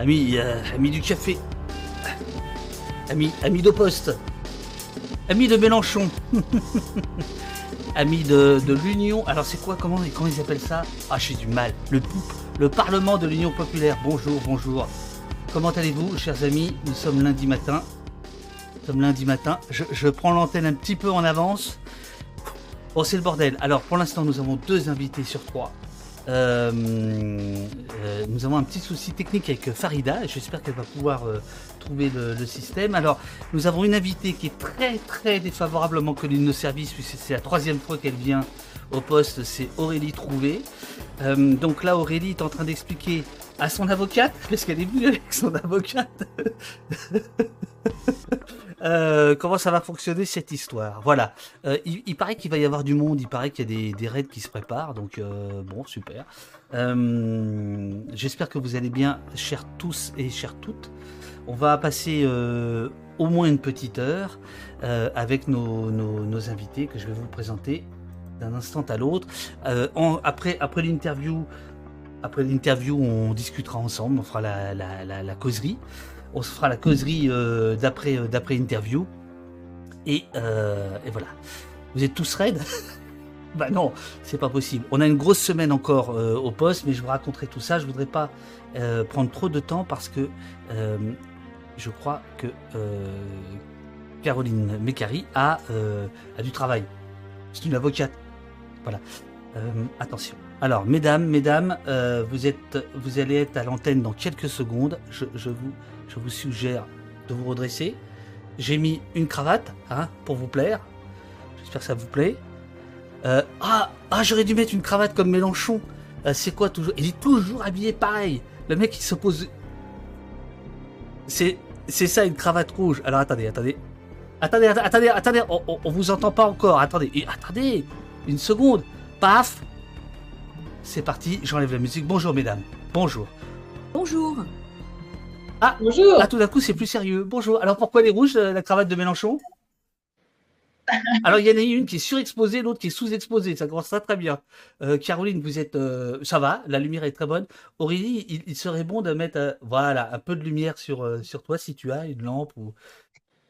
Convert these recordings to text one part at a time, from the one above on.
Euh, amis du café. Amis, amis de poste. Amis de Mélenchon. amis de, l'Union. Alors c'est quoi comment, comment ils appellent ça? Ah, j'ai du mal. Le Parlement de l'Union populaire. Bonjour, bonjour. Comment allez-vous, chers amis? Nous sommes lundi matin. Nous sommes lundi matin. Je, je prends l'antenne un petit peu en avance. Bon, c'est le bordel. Alors, pour l'instant, nous avons deux invités sur trois. Euh, euh, nous avons un petit souci technique avec Farida. J'espère qu'elle va pouvoir euh, trouver le, le système. Alors, nous avons une invitée qui est très très défavorablement connue de nos services, puisque c'est la troisième fois qu'elle vient au poste. C'est Aurélie Trouvé. Euh, donc là, Aurélie est en train d'expliquer à son avocate, parce qu'elle est venue avec son avocate, euh, comment ça va fonctionner cette histoire? Voilà. Euh, il, paraît qu'il va y avoir du monde, il paraît qu'il y a des, des raids qui se préparent, donc euh, bon, super. J'espère que vous allez bien, chers tous et chères toutes. On va passer au moins une petite heure avec nos, nos, invités que je vais vous présenter d'un instant à l'autre. Euh, après après l'interview, après l'interview, on discutera ensemble, on fera la, la, la, causerie. On se fera la causerie euh, d'après euh, d'après interview. Et, euh, et voilà. Vous êtes tous raides? Bah non, c'est pas possible. On a une grosse semaine encore euh, au poste, mais je vous raconterai tout ça. Je voudrais pas prendre trop de temps parce que je crois que Caroline Mécari a, a du travail. C'est une avocate. Voilà. Attention. Alors, mesdames, mesdames, euh, vous allez être à l'antenne dans quelques secondes. Je, vous, suggère de vous redresser. J'ai mis une cravate, hein, pour vous plaire. J'espère que ça vous plaît. Euh, ah, ah, j'aurais dû mettre une cravate comme Mélenchon. Euh, c'est quoi toujours? Il est toujours habillé pareil. Le mec, il se pose. C'est, c'est ça une cravate rouge. Alors attendez, attendez, attendez, att- attendez, attendez. On, on- vous entend pas encore. Attendez, attendez, une seconde. Paf. C'est parti. J'enlève la musique. Bonjour, mesdames. Bonjour. Bonjour. Bonjour. Ah, tout d'un coup, c'est plus sérieux. Bonjour. Alors, pourquoi les rouges, euh, la cravate de Mélenchon? Alors, il y en a une qui est surexposée, l'autre qui est sous-exposée. Ça commence très, très bien. Euh, Caroline, vous êtes... euh, ça va, la lumière est très bonne. Aurélie, il, il serait bon de mettre euh, voilà, un peu de lumière sur, euh, sur toi si tu as une lampe ou...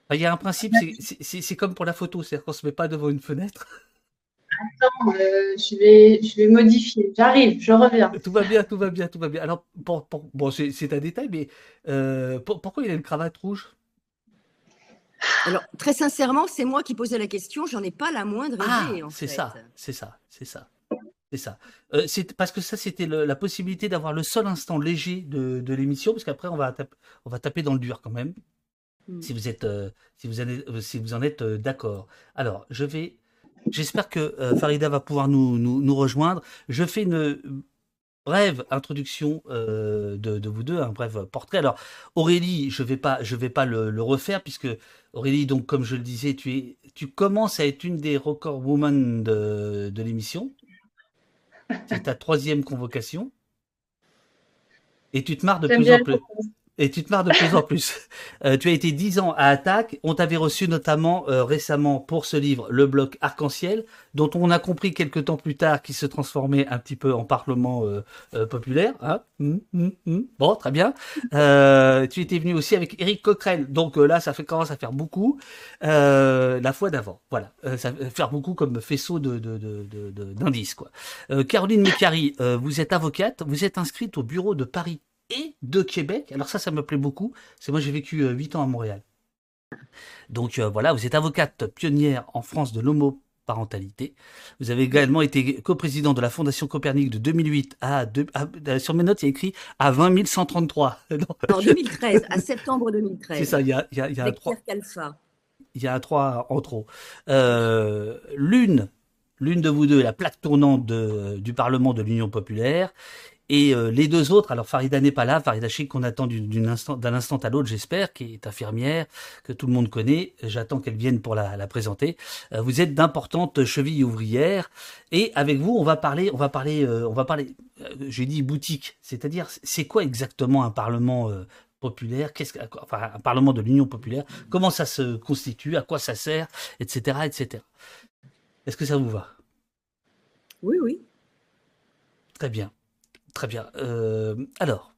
Enfin, il y a un principe, c'est- comme pour la photo, c'est-à-dire qu'on se met pas devant une fenêtre. Attends, euh, je, vais, je vais modifier. J'arrive, je reviens. Tout va bien, tout va bien, tout va bien. Alors, pour, pour- bon, c'est un détail, mais euh, pour- pourquoi il a une cravate rouge? Alors, très sincèrement, c'est moi qui posais la question. J'en ai pas la moindre Ah, idée. en c'est ça, c'est ça, c'est ça, c'est ça. Euh, c'est parce que ça, c'était la possibilité d'avoir le seul instant léger de, de l'émission, parce qu'après, on va taper, on va taper dans le dur quand même. Mm. Si vous êtes, euh, si vous en êtes, si vous en êtes euh, d'accord. Alors, je vais, j'espère que euh, Farida va pouvoir nous, nous, nous rejoindre. Je fais une brève introduction euh, de, de vous deux, un bref portrait. Alors, Aurélie, je vais pas, je vais pas le, le refaire puisque Aurélie, donc comme je le disais, tu es, tu commences à être une des record women de, de l'émission. C'est ta troisième convocation. Et tu te marres de plus en plus. Et tu te marres de plus en plus. Euh, tu as été dix ans à Attaque. On t'avait reçu notamment euh, récemment pour ce livre, Le bloc arc-en-ciel, dont on a compris quelques temps plus tard qu'il se transformait un petit peu en parlement euh, euh, populaire. Hein Hum, hum, hum. Bon, très bien. Euh, tu étais venu aussi avec Eric Coquerel. Donc euh, là, ça fait, commence à faire beaucoup. Euh, la fois d'avant. Voilà. Euh, ça va faire beaucoup comme faisceau de, de, de, de- de- d'indices. Quoi. Euh, Caroline Mécari, euh, vous êtes avocate. Vous êtes inscrite au bureau de Paris et de Québec. Alors ça, ça me plaît beaucoup. C'est moi, j'ai vécu euh, 8 ans à Montréal. Donc euh, voilà, vous êtes avocate pionnière en France de l'homoparentalité. Vous avez également été coprésident de la Fondation Copernic de 2008 à, deux- à- à- sur mes notes, il y a écrit à 20 133. Non, En 2013, à septembre 2013. c'est ça, il y a, il y a, il y a un Avec 3, Pierre Calfa. il y a 3 en trop. Euh, l'une, l'une de vous deux est la plaque tournante de- du Parlement de l'Union populaire. Et euh, les deux autres, alors Farida n'est pas là, Farida Chic qu'on attend instant, d'un instant à l'autre, j'espère, qui est infirmière, que tout le monde connaît. J'attends qu'elle vienne pour la, la présenter. Euh, vous êtes d'importantes chevilles ouvrières, et avec vous, on va parler, on va parler, euh, on va parler. J'ai dit boutique, c'est-à-dire c'est quoi exactement un parlement populaire? Qu'est-ce que, enfin, un parlement de l'Union populaire? Comment ça se constitue? À quoi ça sert? Etc. Etc. Est-ce que ça vous va? Oui, oui. Très bien. Très bien. Euh, alors,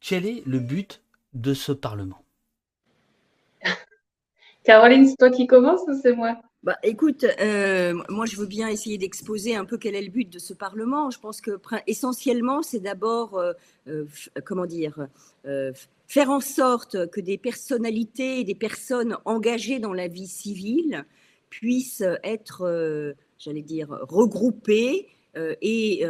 quel est le but de ce Parlement? Caroline, c'est toi qui commence ou c'est moi? Bah, écoute, euh, moi je veux bien essayer d'exposer un peu quel est le but de ce Parlement. Je pense que essentiellement, c'est d'abord, euh, euh, comment dire, faire en sorte que des personnalités et des personnes engagées dans la vie civile puissent être, j'allais dire, regroupées et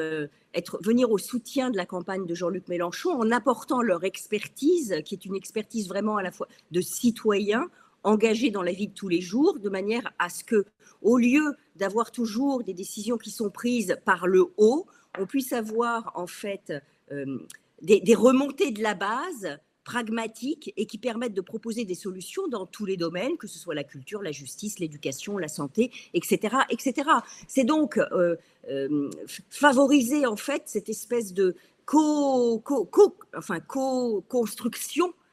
être, venir au soutien de la campagne de Jean-Luc Mélenchon en apportant leur expertise, qui est une expertise vraiment à la fois de citoyens, engagés dans la vie de tous les jours, de manière à ce que, au lieu d'avoir toujours des décisions qui sont prises par le haut, on puisse avoir en fait euh, des, remontées de la base pragmatiques et qui permettent de proposer des solutions dans tous les domaines, que ce soit la culture, la justice, l'éducation, la santé, etc., etc. C'est donc euh, euh, favoriser en fait cette espèce de co, co, co enfin, co-construction euh,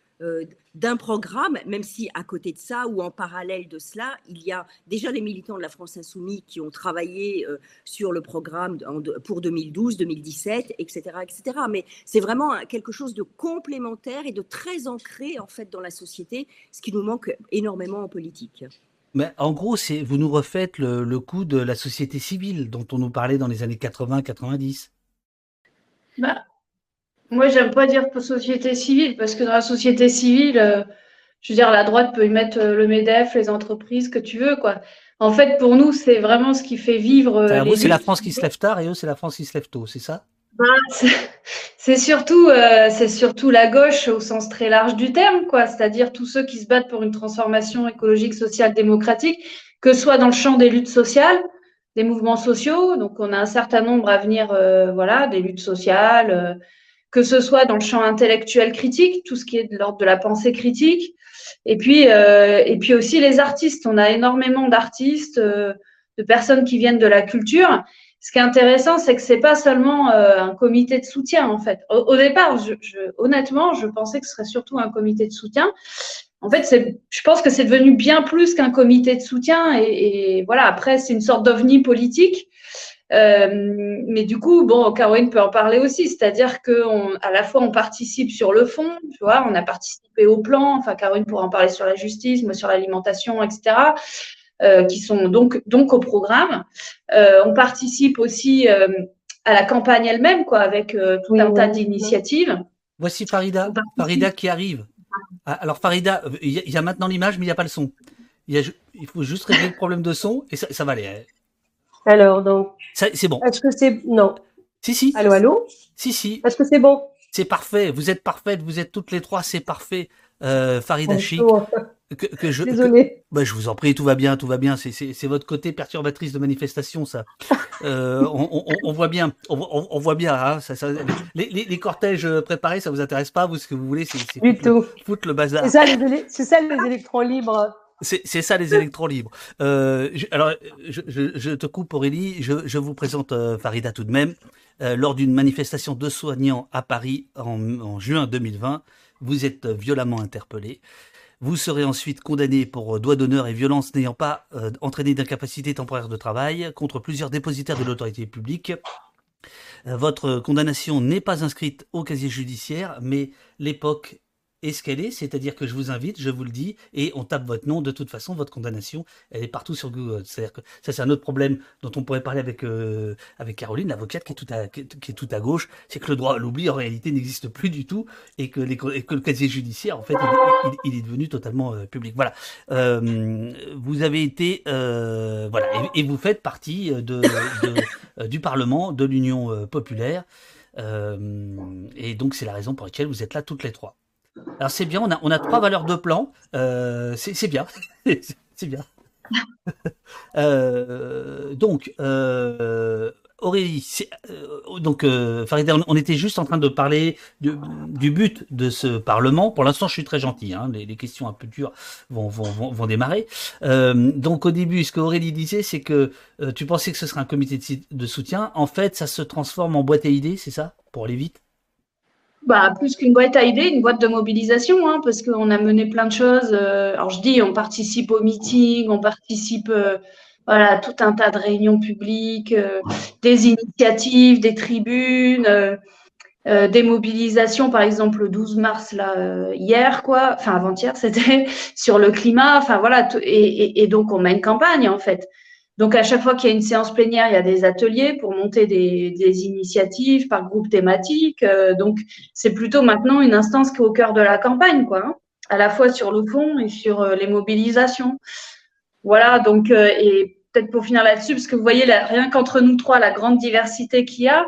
d'un programme, même si à côté de ça ou en parallèle de cela, il y a déjà les militants de la France insoumise qui ont travaillé euh, sur le programme pour 2012, 2017, etc., etc. Mais c'est vraiment quelque chose de complémentaire et de très ancré en fait dans la société, ce qui nous manque énormément en politique. Mais en gros, c'est vous nous refaites le, le coup de la société civile dont on nous parlait dans les années 80-90. Bah, moi, j'aime pas dire société civile, parce que dans la société civile, euh, je veux dire, la droite peut y mettre euh, le MEDEF, les entreprises, que tu veux, quoi. En fait, pour nous, c'est vraiment ce qui fait vivre. Euh, vous, c'est la France qui se lève tard et eux, c'est la France qui se lève tôt, c'est ça? Bah, C'est surtout, c'est surtout la gauche au sens très large du terme, quoi. C'est-à-dire tous ceux qui se battent pour une transformation écologique, sociale, démocratique, que ce soit dans le champ des luttes sociales, des mouvements sociaux. Donc, on a un certain nombre à venir, voilà, des luttes sociales que ce soit dans le champ intellectuel critique, tout ce qui est de l'ordre de la pensée critique, et puis, euh, et puis aussi les artistes. On a énormément d'artistes, euh, de personnes qui viennent de la culture. Ce qui est intéressant, c'est que c'est pas seulement euh, un comité de soutien en fait. Au, départ, je, je, honnêtement, je pensais que ce serait surtout un comité de soutien. En fait, je pense que c'est devenu bien plus qu'un comité de soutien. Et, et voilà, après, c'est une sorte d'ovni politique euh, mais du coup, bon, Caroline peut en parler aussi, c'est-à-dire qu'à la fois on participe sur le fond, tu vois, on a participé au plan, enfin Caroline pourra en parler sur la justice, moi sur l'alimentation, etc. Euh, qui sont donc, donc au programme. Euh, on participe aussi euh, à la campagne elle-même, quoi, avec euh, tout un tas d'initiatives. Voici Farida, Farida qui arrive. Ah, alors Farida, il y, a maintenant l'image, mais il n'y a pas le son. Il, y a, il, faut juste régler le problème de son et ça, ça va aller. Alors, donc. C'est bon. Est-ce que c'est. Non. Si, si. Allô, allô? Si, si. Est-ce que c'est bon? C'est parfait. Vous êtes parfaite. Vous êtes toutes les trois. C'est parfait. Euh, Farida Que, que, je, Désolée. bah, je vous en prie, tout va bien, tout va bien. C'est votre côté perturbatrice de manifestation, ça. euh, on, on, on, voit bien, on, on voit bien. Hein, ça, ça, les, les, les, cortèges préparés, ça vous intéresse pas? Vous, ce que vous voulez, c'est tout. Foutre le bazar. C'est ça, les, ça, les électrons libres. C'est ça les électrons libres. Euh, alors, je, te coupe Aurélie, je, vous présente euh, Farida tout de même. Euh, lors d'une manifestation de soignants à Paris en, en juin 2020, vous êtes violemment interpellé. Vous serez ensuite condamné pour doigt d'honneur et violence n'ayant pas entraîné d'incapacité temporaire de travail contre plusieurs dépositaires de l'autorité publique. Votre condamnation n'est pas inscrite au casier judiciaire, mais l'époque escalée, c'est-à-dire que je vous invite, je vous le dis, et on tape votre nom. De toute façon, votre condamnation, elle est partout sur Google. C'est-à-dire que ça, c'est un autre problème dont on pourrait parler avec euh, avec Caroline, l'avocate qui est tout à qui est tout à gauche, c'est que le droit à l'oubli en réalité n'existe plus du tout et que les et que le casier judiciaire, en fait, il, est devenu totalement euh, public. Voilà. Euh, vous avez été euh, voilà et, vous faites partie de, de euh, du Parlement, de l'Union populaire. et donc c'est la raison pour laquelle vous êtes là toutes les trois. Alors c'est bien, on a, on a trois valeurs de plan. Euh, c'est bien. c'est bien. euh, donc, euh, Aurélie, donc Farida, on, était juste en train de parler du, du but de ce Parlement. Pour l'instant, je suis très gentil. Hein, les, les, questions un peu dures vont, vont, vont, vont démarrer. Donc au début, ce qu'Aurélie disait, c'est que tu pensais que ce serait un comité de, de soutien. En fait, ça se transforme en boîte à idées, c'est ça? Pour aller vite? Bah, plus qu'une boîte à idées, une boîte de mobilisation, hein, parce qu'on a mené plein de choses. Euh, alors je dis, on participe au meeting, on participe euh, voilà, tout un tas de réunions publiques, euh, des initiatives, des tribunes. euh, des mobilisations, par exemple le 12 mars là hier, quoi, enfin avant-hier, c'était sur le climat, enfin voilà, et, et, donc on met une campagne en fait. Donc à chaque fois qu'il y a une séance plénière, il y a des ateliers pour monter des, initiatives par groupe thématique. Euh, donc c'est plutôt maintenant une instance qui est au cœur de la campagne, quoi, hein, à la fois sur le fond et sur les mobilisations. Voilà, donc et peut-être pour finir là-dessus, parce que vous voyez rien qu'entre nous trois, la grande diversité qu'il y a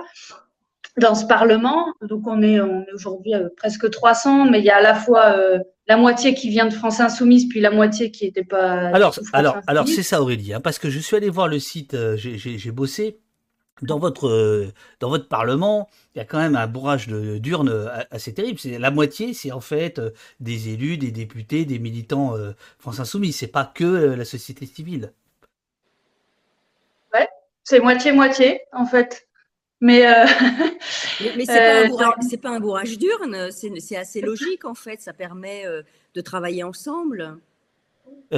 dans ce Parlement. Donc on est, on est aujourd'hui euh, presque 300, mais il y a à la fois euh, la moitié qui vient de France Insoumise, puis la moitié qui n'était pas. Alors, alors, alors c'est ça Aurélie, hein, parce que je suis allé voir le site, euh, j'ai bossé. Dans votre, dans votre Parlement, il y a quand même un bourrage d'urnes assez terrible. C'est la moitié, c'est en fait des élus, des députés, des militants France Insoumise. C'est pas que la société civile. Ouais, c'est moitié-moitié en fait. Mais, euh, mais, c'est pas, euh, pas, un bourrage d'urne, c'est assez logique en fait, ça permet euh, de travailler ensemble.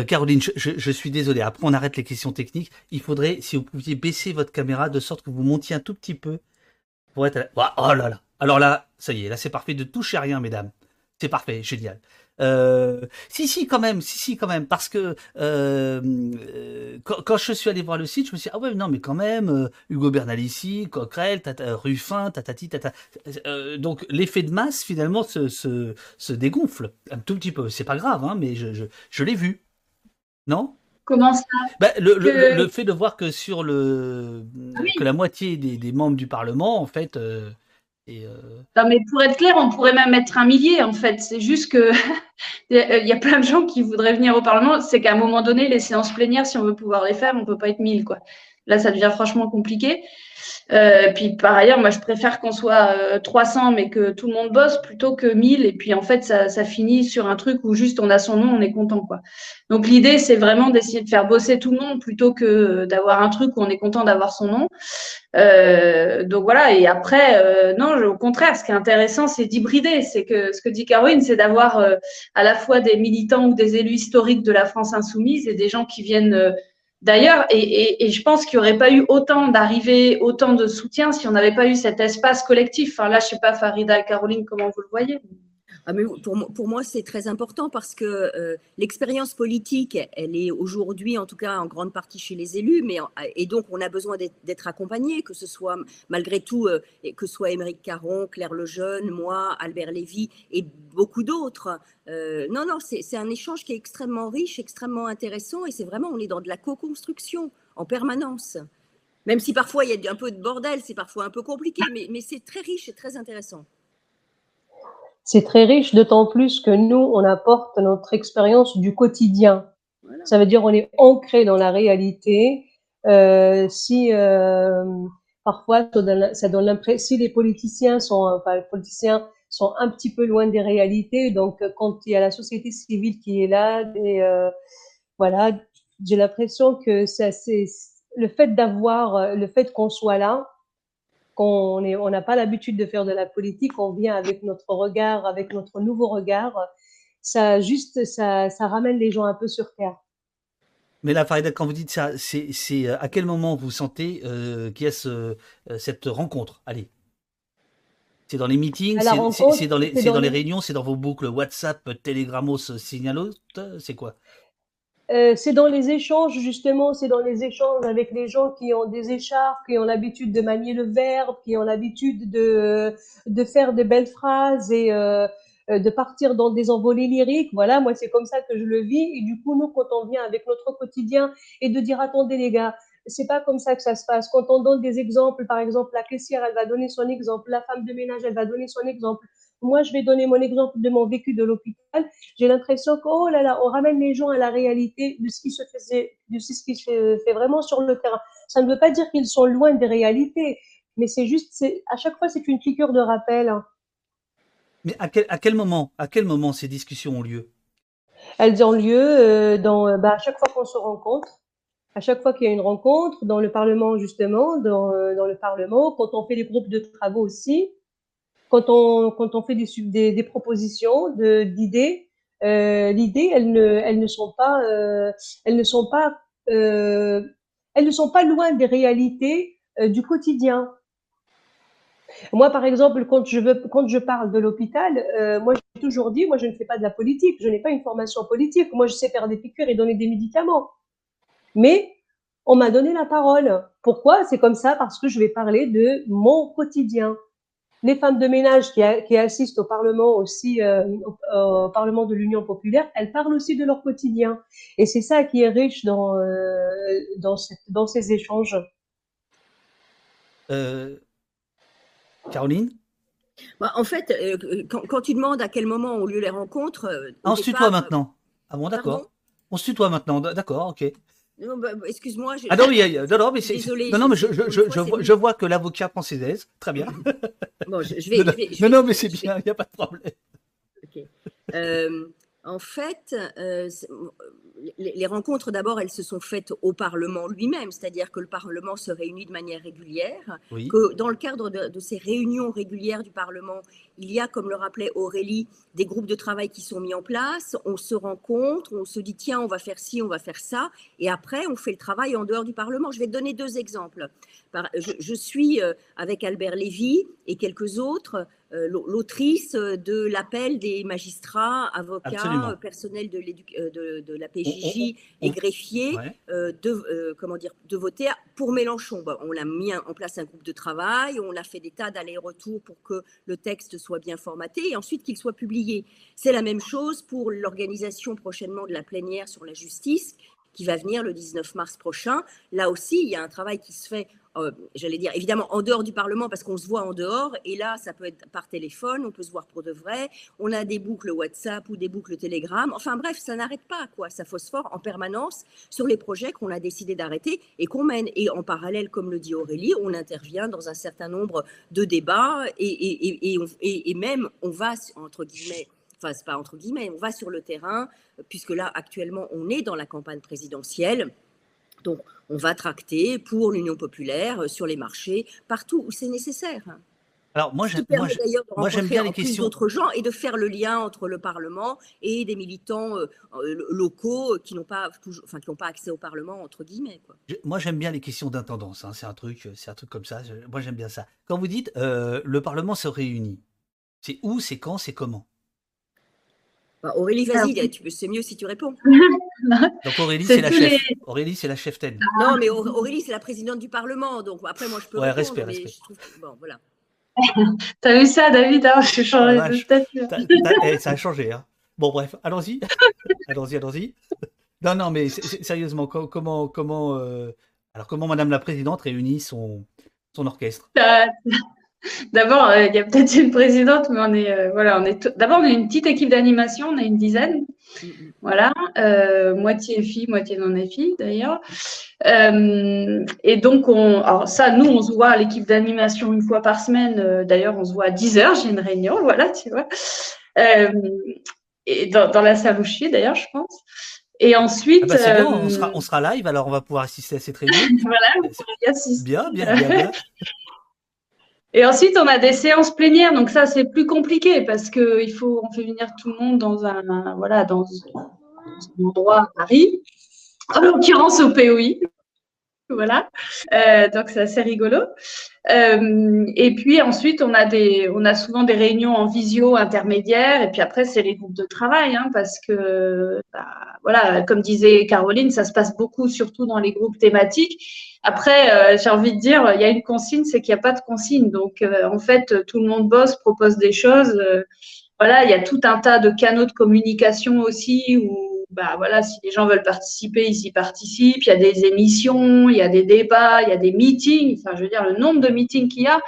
Caroline, je, suis désolé, après on arrête les questions techniques. Il faudrait, si vous pouviez baisser votre caméra de sorte que vous montiez un tout petit peu pour être... Oh là là Alors là, ça y est, là c'est parfait, de toucher à rien, mesdames. C'est parfait, génial. Euh, si, si, quand même, si, si, quand même, parce que euh, quand, je suis allé voir le site, je me suis dit, ah ouais, non, mais quand même, euh, Hugo Bernalici, Coquerel, tata, Ruffin, tatati, tata. Euh, donc l'effet de masse, finalement, se, se, se, dégonfle un tout petit peu. C'est pas grave, hein, mais je, je, je l'ai vu. Non? Comment ça? Bah, le, le, le, fait de voir que sur le ah que la moitié des, des, membres du Parlement, en fait, euh, euh, non, mais pour être clair, on pourrait même mettre un millier en fait. C'est juste que il y a plein de gens qui voudraient venir au Parlement. C'est qu'à un moment donné, les séances plénières, si on veut pouvoir les faire, on peut pas être mille quoi. Là, ça devient franchement compliqué. Euh, puis par ailleurs, moi, je préfère qu'on soit 300, euh, mais que tout le monde bosse, plutôt que 1000. Et puis en fait, ça, ça, finit sur un truc où juste on a son nom, on est content, quoi. Donc l'idée, c'est vraiment d'essayer de faire bosser tout le monde plutôt que d'avoir un truc où on est content d'avoir son nom. Euh, donc voilà. Et après, euh, non, au contraire, ce qui est intéressant, c'est d'hybrider. C'est que ce que dit Caroline, c'est d'avoir à la fois des militants ou des élus historiques de la France insoumise et des gens qui viennent D'ailleurs, et, je pense qu'il n'y aurait pas eu autant d'arrivées, autant de soutien si on n'avait pas eu cet espace collectif. Enfin, là, je ne sais pas, Farida et Caroline, comment vous le voyez ah, mais pour, pour, moi, c'est très important parce que euh, l'expérience politique, elle est aujourd'hui, en tout cas, en grande partie chez les élus, mais, et donc on a besoin d'être accompagné, que ce soit malgré tout, euh, que ce soit Émeric Caron, Claire Lejeune, moi, Albert Lévy et beaucoup d'autres. Euh, non, non, c'est un échange qui est extrêmement riche, extrêmement intéressant, et c'est vraiment, on est dans de la co-construction en permanence. Même si parfois il y a un peu de bordel, c'est parfois un peu compliqué, mais, mais c'est très riche et très intéressant. C'est très riche, d'autant plus que nous, on apporte notre expérience du quotidien. Ça veut dire on est ancré dans la réalité. Euh, si euh, parfois ça donne l'impression, si les politiciens sont, enfin, les politiciens sont un petit peu loin des réalités, donc quand il y a la société civile qui est là, et, euh, voilà, j'ai l'impression que ça, c'est le fait d'avoir, le fait qu'on soit là, qu'on on n'a pas l'habitude de faire de la politique, on vient avec notre regard, avec notre nouveau regard, ça juste, ça, ça ramène les gens un peu sur terre. Mais là, Farida, quand vous dites ça, c'est euh, à quel moment vous sentez euh, qu'il y a ce, euh, cette rencontre? Allez. C'est dans les meetings, c'est dans, les, dans les réunions, c'est dans vos boucles WhatsApp, Telegramos, Signalos, c'est quoi? Euh, c'est dans les échanges, justement, c'est dans les échanges avec les gens qui ont des écharpes, qui ont l'habitude de manier le verbe, qui ont l'habitude de, de faire de belles phrases et euh, euh, de partir dans des envolées lyriques. Voilà, moi, c'est comme ça que je le vis. Et du coup, nous, quand on vient avec notre quotidien et de dire, attendez, les gars, c'est pas comme ça que ça se passe. Quand on donne des exemples, par exemple, la caissière, elle va donner son exemple, la femme de ménage, elle va donner son exemple. Moi, je vais donner mon exemple de mon vécu de l'hôpital. J'ai l'impression que, oh là là, on ramène les gens à la réalité de ce qui se faisait, de ce qui se fait vraiment sur le terrain. Ça ne veut pas dire qu'ils sont loin des réalités, mais c'est juste, à chaque fois, c'est une piqûre de rappel. Mais à quel, à quel moment, à quel moment ces discussions ont lieu? Elles ont lieu euh, dans, bah, à chaque fois qu'on se rencontre, à chaque fois qu'il y a une rencontre, dans le Parlement justement, dans, euh, dans le Parlement, quand on fait des groupes de travaux aussi, quand on, quand on fait des, des, des propositions d'idées, euh, l'idée, elles ne, elles ne sont pas, euh, elles ne sont pas, euh, elles ne sont pas loin des réalités euh, du quotidien. Moi, par exemple, quand je, veux, quand je parle de l'hôpital, euh, moi, j'ai toujours dit, moi, je ne fais pas de la politique, je n'ai pas une formation politique. Moi, je sais faire des piqûres et donner des médicaments. Mais on m'a donné la parole. Pourquoi? C'est comme ça parce que je vais parler de mon quotidien. Les femmes de ménage qui, qui assistent au Parlement aussi, euh, au, Parlement de l'Union populaire, elles parlent aussi de leur quotidien. Et c'est ça qui est riche dans, euh, dans, cette, dans ces échanges. Euh, Caroline? Bah, En fait, euh, quand, tu demandes à quel moment ont lieu les rencontres. Euh, ah, on se tutoie maintenant. Ah bon, d'accord. On se tutoie maintenant, d'accord, ok. Bah, excuse-moi. Ah non, non, non, mais c'est. Non, non, mais je, je, je, je vois, que l'avocat prend ses aises. Très bien. bon, je, vais, non, non, mais c'est bien, il n'y a pas de problème. Ok. En fait, les rencontres, d'abord, elles se sont faites au Parlement lui-même, c'est-à-dire que le Parlement se réunit de manière régulière, que dans le cadre de, ces réunions régulières du Parlement, il y a, comme le rappelait Aurélie, des groupes de travail qui sont mis en place, on se rencontre, on se dit, tiens, on va faire ci, on va faire ça, et après, on fait le travail en dehors du Parlement. Je vais te donner deux exemples. Je, suis euh, avec Albert Lévy et quelques autres euh, l'autrice de l'appel des magistrats, avocats, personnels de, euh, de, de, la PJJ et greffiers de, comment dire, de voter pour Mélenchon. on a mis en place un groupe de travail, on a fait des tas d'allers-retours pour que le texte soit bien formaté et ensuite qu'il soit publié. C'est la même chose pour l'organisation prochainement de la plénière sur la justice qui va venir le 19 mars prochain. Là aussi, il y a un travail qui se fait euh, j'allais dire, évidemment en dehors du Parlement parce qu'on se voit en dehors, et là, ça peut être par téléphone, on peut se voir pour de vrai, on a des boucles WhatsApp ou des boucles Telegram, enfin bref, ça n'arrête pas, quoi, ça phosphore en permanence sur les projets qu'on a décidé d'arrêter et qu'on mène. Et en parallèle, comme le dit Aurélie, on intervient dans un certain nombre de débats et, et, et, et même on va, entre guillemets, enfin, c'est pas entre guillemets, on va sur le terrain, puisque là, actuellement, on est dans la campagne présidentielle. Donc, on va tracter pour l'Union populaire euh, sur les marchés, partout où c'est nécessaire. Alors moi, j'aime bien les questions d'autres gens et de faire le lien entre le Parlement et des militants euh, euh, locaux qui n'ont pas enfin qui n'ont pas accès au Parlement entre guillemets. Moi, j'aime bien les questions d'intendance. Hein. C'est un truc, c'est un truc comme ça. Moi, j'aime bien ça. Quand vous dites le Parlement se réunit, c'est où, c'est quand, c'est comment? Bah, Aurélie, vas-y, tu peux, c'est mieux si tu réponds. donc Aurélie, c'est la chef. Aurélie, c'est la chef tête. Non, mais Aurélie, c'est la présidente du Parlement. Donc après, moi, je peux. Ouais, respect, respect. Bon, voilà. T'as vu ça, David hein Je suis changé de statut. Eh, ça a changé. Hein. Bon, bref, allons-y. allons-y, allons-y. Non, non, mais sérieusement, comment, comment, euh, alors comment Madame la Présidente réunit son, son orchestre? D'abord, euh, il y a peut-être une présidente, mais on est, euh, voilà, on est. D'abord, on est une petite équipe d'animation, on est une dizaine, voilà, euh, moitié filles, moitié non filles d'ailleurs. et donc, on, alors ça, nous, on se voit à l'équipe d'animation une fois par semaine. d'ailleurs, on se voit à 10 heures, j'ai une réunion, voilà, tu vois. et dans, la salle où je suis, d'ailleurs, je pense. Et ensuite. Ah bah, bien, on, sera, on sera live, alors on va pouvoir assister à cette réunion. voilà, on y assister. Bien, bien, bien, bien. Et ensuite, on a des séances plénières, donc ça c'est plus compliqué parce que il faut, on fait venir tout le monde dans un, voilà, dans, un endroit à Paris, en l'occurrence au POI. Voilà, euh, donc c'est assez rigolo. Euh, et puis ensuite, on a des, on a souvent des réunions en visio intermédiaires, et puis après c'est les groupes de travail, hein, parce que, bah, voilà, comme disait Caroline, ça se passe beaucoup, surtout dans les groupes thématiques. Après, euh, j'ai envie de dire, il y a une consigne, c'est qu'il n'y a pas de consigne. Donc, en fait, tout le monde bosse, propose des choses. Voilà, il y a tout un tas de canaux de communication aussi bah voilà, si les gens veulent participer, ils y participent. Il y a des émissions, il y a des débats, il y a des meetings. Enfin, je veux dire, le nombre de meetings qu'il y a,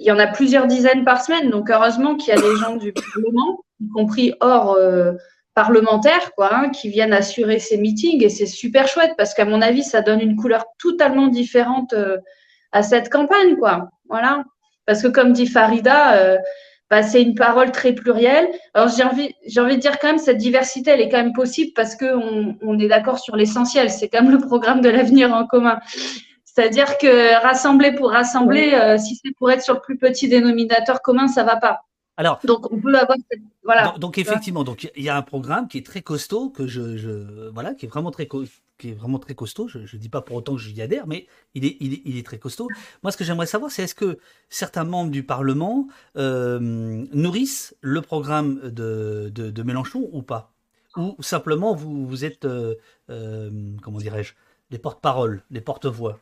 il y en a plusieurs dizaines par semaine. Donc, heureusement qu'il y a des gens du Parlement, y compris hors parlementaires quoi, hein, qui viennent assurer ces meetings et c'est super chouette parce qu'à mon avis, ça donne une couleur totalement différente euh, à cette campagne. Quoi. Voilà. Parce que comme dit Farida, euh, bah, c'est une parole très plurielle. Alors j'ai envie, j'ai envie de dire quand même, cette diversité, elle est quand même possible parce qu'on on est d'accord sur l'essentiel. C'est quand même le programme de l'avenir en commun. C'est-à-dire que rassembler pour rassembler, euh, si c'est pour être sur le plus petit dénominateur commun, ça va pas. Alors, donc on peut avoir voilà. Donc, donc effectivement, donc il y a un programme qui est très costaud que je, je voilà, qui est vraiment très qui est vraiment très costaud. Je ne dis pas pour autant que j'y adhère, mais il est, il est, il est très costaud. Moi, ce que j'aimerais savoir, c'est est-ce que certains membres du Parlement euh, nourrissent le programme de, de, de, Mélenchon ou pas? Ou simplement vous, vous êtes, euh, euh, comment dirais-je, les porte-paroles, les porte-voix?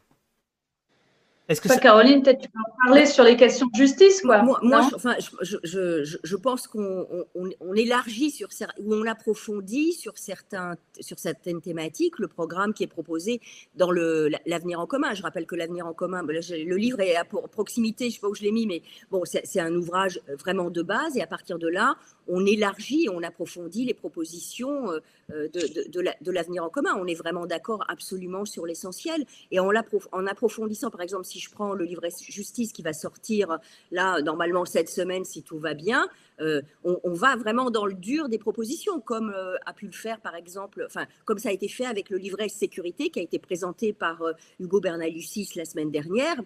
Est-ce que Caroline, peut-être tu peux en parler sur les questions de justice, quoi. Moi, je, enfin, je, je, je, pense qu'on on, élargit sur ou on approfondit sur certains sur certaines thématiques le programme qui est proposé dans le l'avenir en commun. Je rappelle que l'avenir en commun, le livre est à proximité, je sais pas où je l'ai mis, mais bon, c'est un ouvrage vraiment de base et à partir de là, on élargit, on approfondit les propositions euh, euh, de, l'avenir en commun. On est vraiment d'accord absolument sur l'essentiel. Et en, en, approfondissant, par exemple, si je prends le livret justice qui va sortir là, normalement cette semaine, si tout va bien, euh, on, va vraiment dans le dur des propositions, comme a pu le faire, par exemple, enfin, comme ça a été fait avec le livret sécurité qui a été présenté par Hugo Bernalicis la semaine dernière,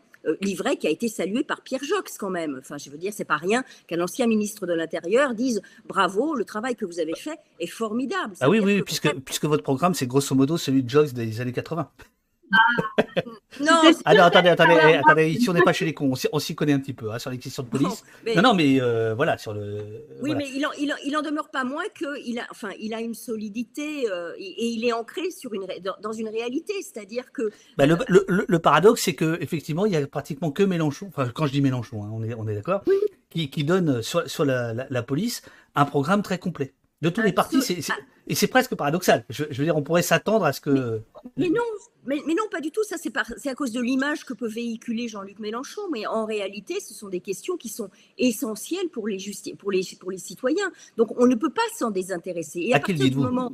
livret qui a été salué par Pierre Jox quand même. Enfin, je veux dire, c'est pas rien qu'un ancien ministre de l'Intérieur dise bravo, le travail que vous avez fait est formidable. Ah oui, oui, puisque, puisque votre programme, c'est grosso modo celui de Joyce des années 80. Ah, non, ah non, attendez, attendez, attendez, ici on n'est pas chez les cons, on s'y connaît un petit peu hein, sur les questions de police. Non, non, mais, euh, voilà, sur le. Oui, mais il en, il, en, demeure pas moins qu'il a, enfin, il a une solidité euh, et, il est ancré sur une, dans, une réalité, c'est-à-dire que. Bah, le, le, le, paradoxe, c'est que effectivement, il y a pratiquement que Mélenchon, enfin, quand je dis Mélenchon, hein, on est, on est d'accord, qui, qui, donne sur, sur la, la police un programme très complet. De tous les partis, ah. et c'est presque paradoxal. Je, veux dire, on pourrait s'attendre à ce que. Mais, non, mais, non, pas du tout. Ça, c'est à cause de l'image que peut véhiculer Jean-Luc Mélenchon. Mais en réalité, ce sont des questions qui sont essentielles pour les, pour les, pour les citoyens. Donc, on ne peut pas s'en désintéresser. Et à, partir du moment,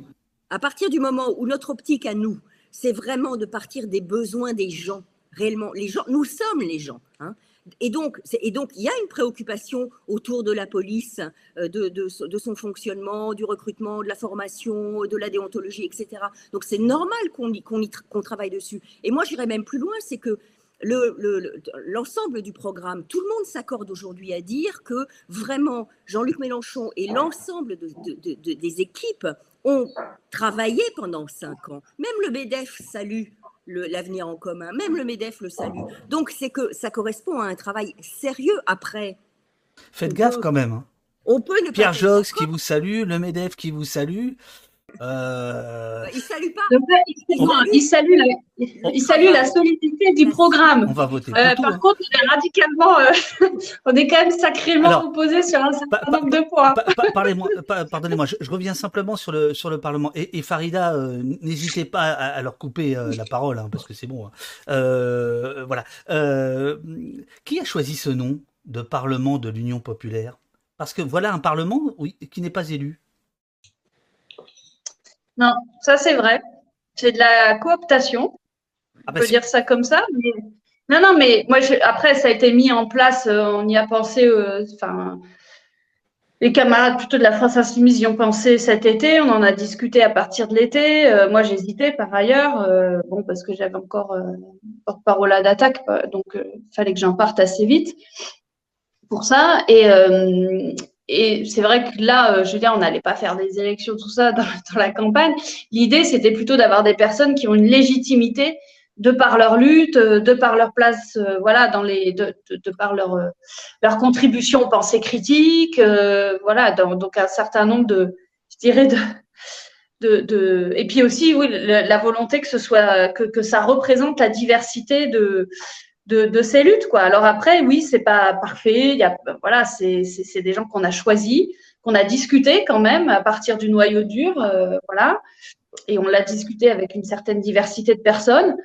à partir du moment où notre optique à nous, c'est vraiment de partir des besoins des gens, réellement, les gens, nous sommes les gens. Et donc, et donc, il y a une préoccupation autour de la police, euh, de, de, son fonctionnement, du recrutement, de la formation, de la déontologie, etc. Donc, c'est normal qu'on qu'on travaille dessus. Et moi, j'irais même plus loin, c'est que l'ensemble le, du programme, tout le monde s'accorde aujourd'hui à dire que vraiment Jean-Luc Mélenchon et l'ensemble de, des équipes ont travaillé pendant cinq ans. Même le BDF salue l'avenir en commun. Même le MEDEF le salue. Donc, c'est que ça correspond à un travail sérieux après. Faites gaffe quand même. Hein. On peut Pierre Jox qui vous salue, le MEDEF qui vous salue. Euh... Il salue pas. il, salue la, il salue la solidité du programme. On va voter. Euh, par hein. contre, on est radicalement, euh, on est quand même sacrément opposé sur un certain nombre de points. Pardonnez-moi, je, reviens simplement sur le sur le Parlement. Et, Farida, euh, n'hésitez pas à, leur couper la parole, hein, parce que c'est bon. Hein. voilà. qui a choisi ce nom de Parlement de l'Union populaire? Parce que voilà un Parlement oui, qui n'est pas élu. Non, ça c'est vrai. C'est de la cooptation. Ah, on bah, peut dire ça comme ça. Non, non, mais moi, après, ça a été mis en place, euh, on y a pensé, euh, enfin, les camarades plutôt de la France Insoumise y ont pensé cet été, on en a discuté à partir de l'été. Euh, moi, j'hésitais par ailleurs, bon, parce que j'avais encore porte-parole à d'attaque, donc il fallait que j'en parte assez vite pour ça. Et, et c'est vrai que là, euh, je veux dire, on n'allait pas faire des élections, tout ça, dans, la campagne. L'idée, c'était plutôt d'avoir des personnes qui ont une légitimité de par leur lutte, euh, de par leur place, euh, voilà, dans les, de, par leur, leur contribution aux pensées critiques, voilà, donc un certain nombre de, je dirais, de, de, et puis aussi, oui, la, volonté que ce soit, que, que ça représente la diversité de, de, ces luttes. Quoi. Alors après, oui, c'est pas parfait. Il y a, voilà, c'est des gens qu'on a choisis, qu'on a discuté quand même à partir du noyau dur, euh, voilà. Et on l'a discuté avec une certaine diversité de personnes.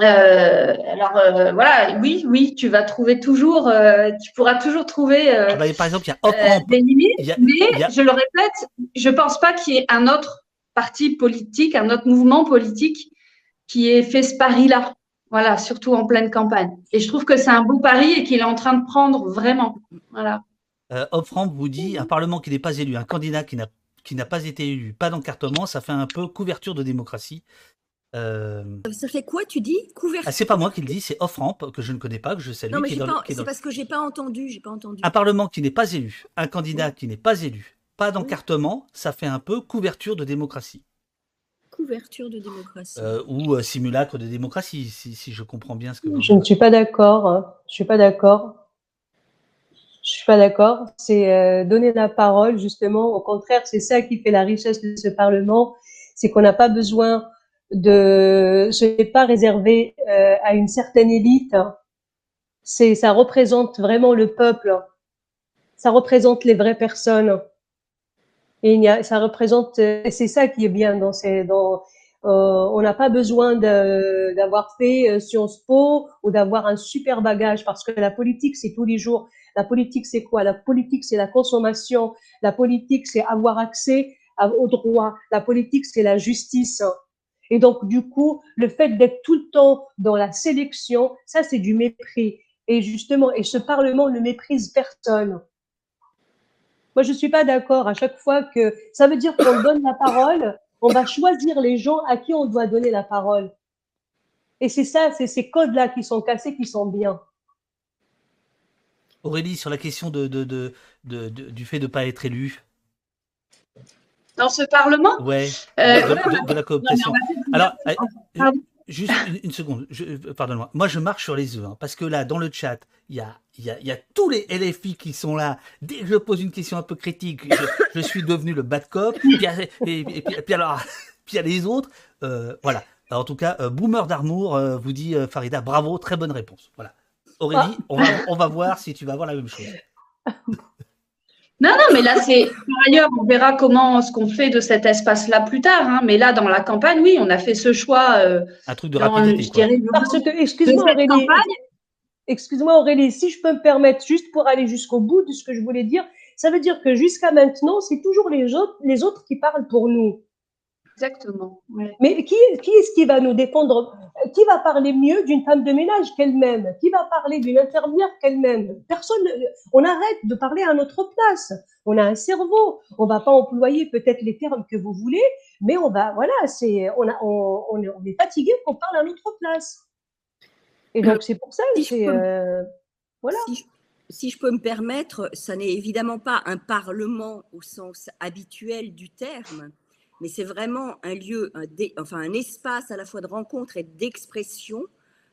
Euh, alors euh, voilà, oui, oui, tu vas trouver toujours, tu pourras toujours trouver ah bah, par exemple, il y a des limites, mais je le répète, je pense pas qu'il y ait un autre parti politique, un autre mouvement politique qui ait fait ce pari-là. Voilà, surtout en pleine campagne. Et je trouve que c'est un beau pari et qu'il est en train de prendre vraiment. Voilà. Euh, vous dit un Parlement qui n'est pas élu, un candidat qui n'a qui n'a pas été élu, pas d'encartement, ça fait un peu couverture de démocratie. Euh, Ça fait quoi, tu dis Couverture? Ah, c'est pas moi qui le dis, c'est Off-Ramp, que je ne connais pas, que je salue. Non, mais c'est dans- parce que j'ai pas entendu. J'ai pas entendu. Un Parlement qui n'est pas élu, un candidat qui n'est pas élu, pas d'encartement, ça fait un peu couverture de démocratie. Couverture de démocratie. Euh, ou euh, simulacre de démocratie, si, si je comprends bien ce que vous Je ne suis pas d'accord. hein. Je suis pas d'accord. Je suis pas d'accord. C'est euh, donner la parole, justement. Au contraire, c'est ça qui fait la richesse de ce Parlement. C'est qu'on n'a pas besoin de. Ce n'est pas réservé euh, à une certaine élite. hein. C'est, ça représente vraiment le peuple. Ça représente les vraies personnes. Et il y a, ça représente. euh, C'est ça qui est bien dans ces. Dans, euh, on n'a pas besoin d'avoir fait euh, Sciences Po ou d'avoir un super bagage parce que la politique, c'est tous les jours. La politique, c'est quoi? La politique, c'est la consommation. La politique, c'est avoir accès aux droits. La politique, c'est la justice. Et donc, du coup, le fait d'être tout le temps dans la sélection, ça, c'est du mépris. Et justement, et ce Parlement ne méprise personne. Moi, je suis pas d'accord à chaque fois que ça veut dire qu'on donne la parole, on va choisir les gens à qui on doit donner la parole. Et c'est ça, c'est ces codes-là qui sont cassés, qui sont bien. Aurélie, sur la question de, de, de, de- de- du fait de ne pas être élu, Dans ce Parlement, ouais, Euh, de, de- de la cooptation. Alors, euh, Pardon? Juste une, une seconde, euh, pardonne-moi. Moi, je marche sur les œufs, hein, parce que là, dans le chat, il y a, il y, a, il y a tous les LFI qui sont là. Dès que je pose une question un peu critique, je, je suis devenu le bad cop. Puis, et, et puis, puis alors, puis il y a les autres. euh, voilà. Alors, en tout cas, euh, Boomer d'Armour euh, vous dit, euh, Farida, bravo, très bonne réponse. Voilà. Aurélie, on, va, on va voir si tu vas voir la même chose. Non, non, mais là, c'est. Par ailleurs, on verra comment ce qu'on fait de cet espace-là plus tard. hein. Mais là, dans la campagne, oui, on a fait ce choix. euh, Un truc de dans, rapidité. je quoi. dirais, Parce que, excuse-moi Aurélie, campagne. excuse-moi Aurélie, si je peux me permettre, juste pour aller jusqu'au bout de ce que je voulais dire, ça veut dire que jusqu'à maintenant, c'est toujours les autres, les autres qui parlent pour nous. Exactement. ouais. Mais qui, qui est-ce qui va nous défendre? Qui va parler mieux d'une femme de ménage qu'elle-même? Qui va parler d'une infirmière qu'elle-même? Personne. On arrête de parler à notre place. On a un cerveau. On va pas employer peut-être les termes que vous voulez, mais on va. Voilà, c'est. On, a, on, on est, on est fatigué qu'on parle à notre place. Et donc c'est pour ça. Si je C'est. peux- euh, voilà. Si je, si je peux me permettre, ça n'est évidemment pas un parlement au sens habituel du terme, mais c'est vraiment un lieu, un, dé- enfin un espace à la fois de rencontre et d'expression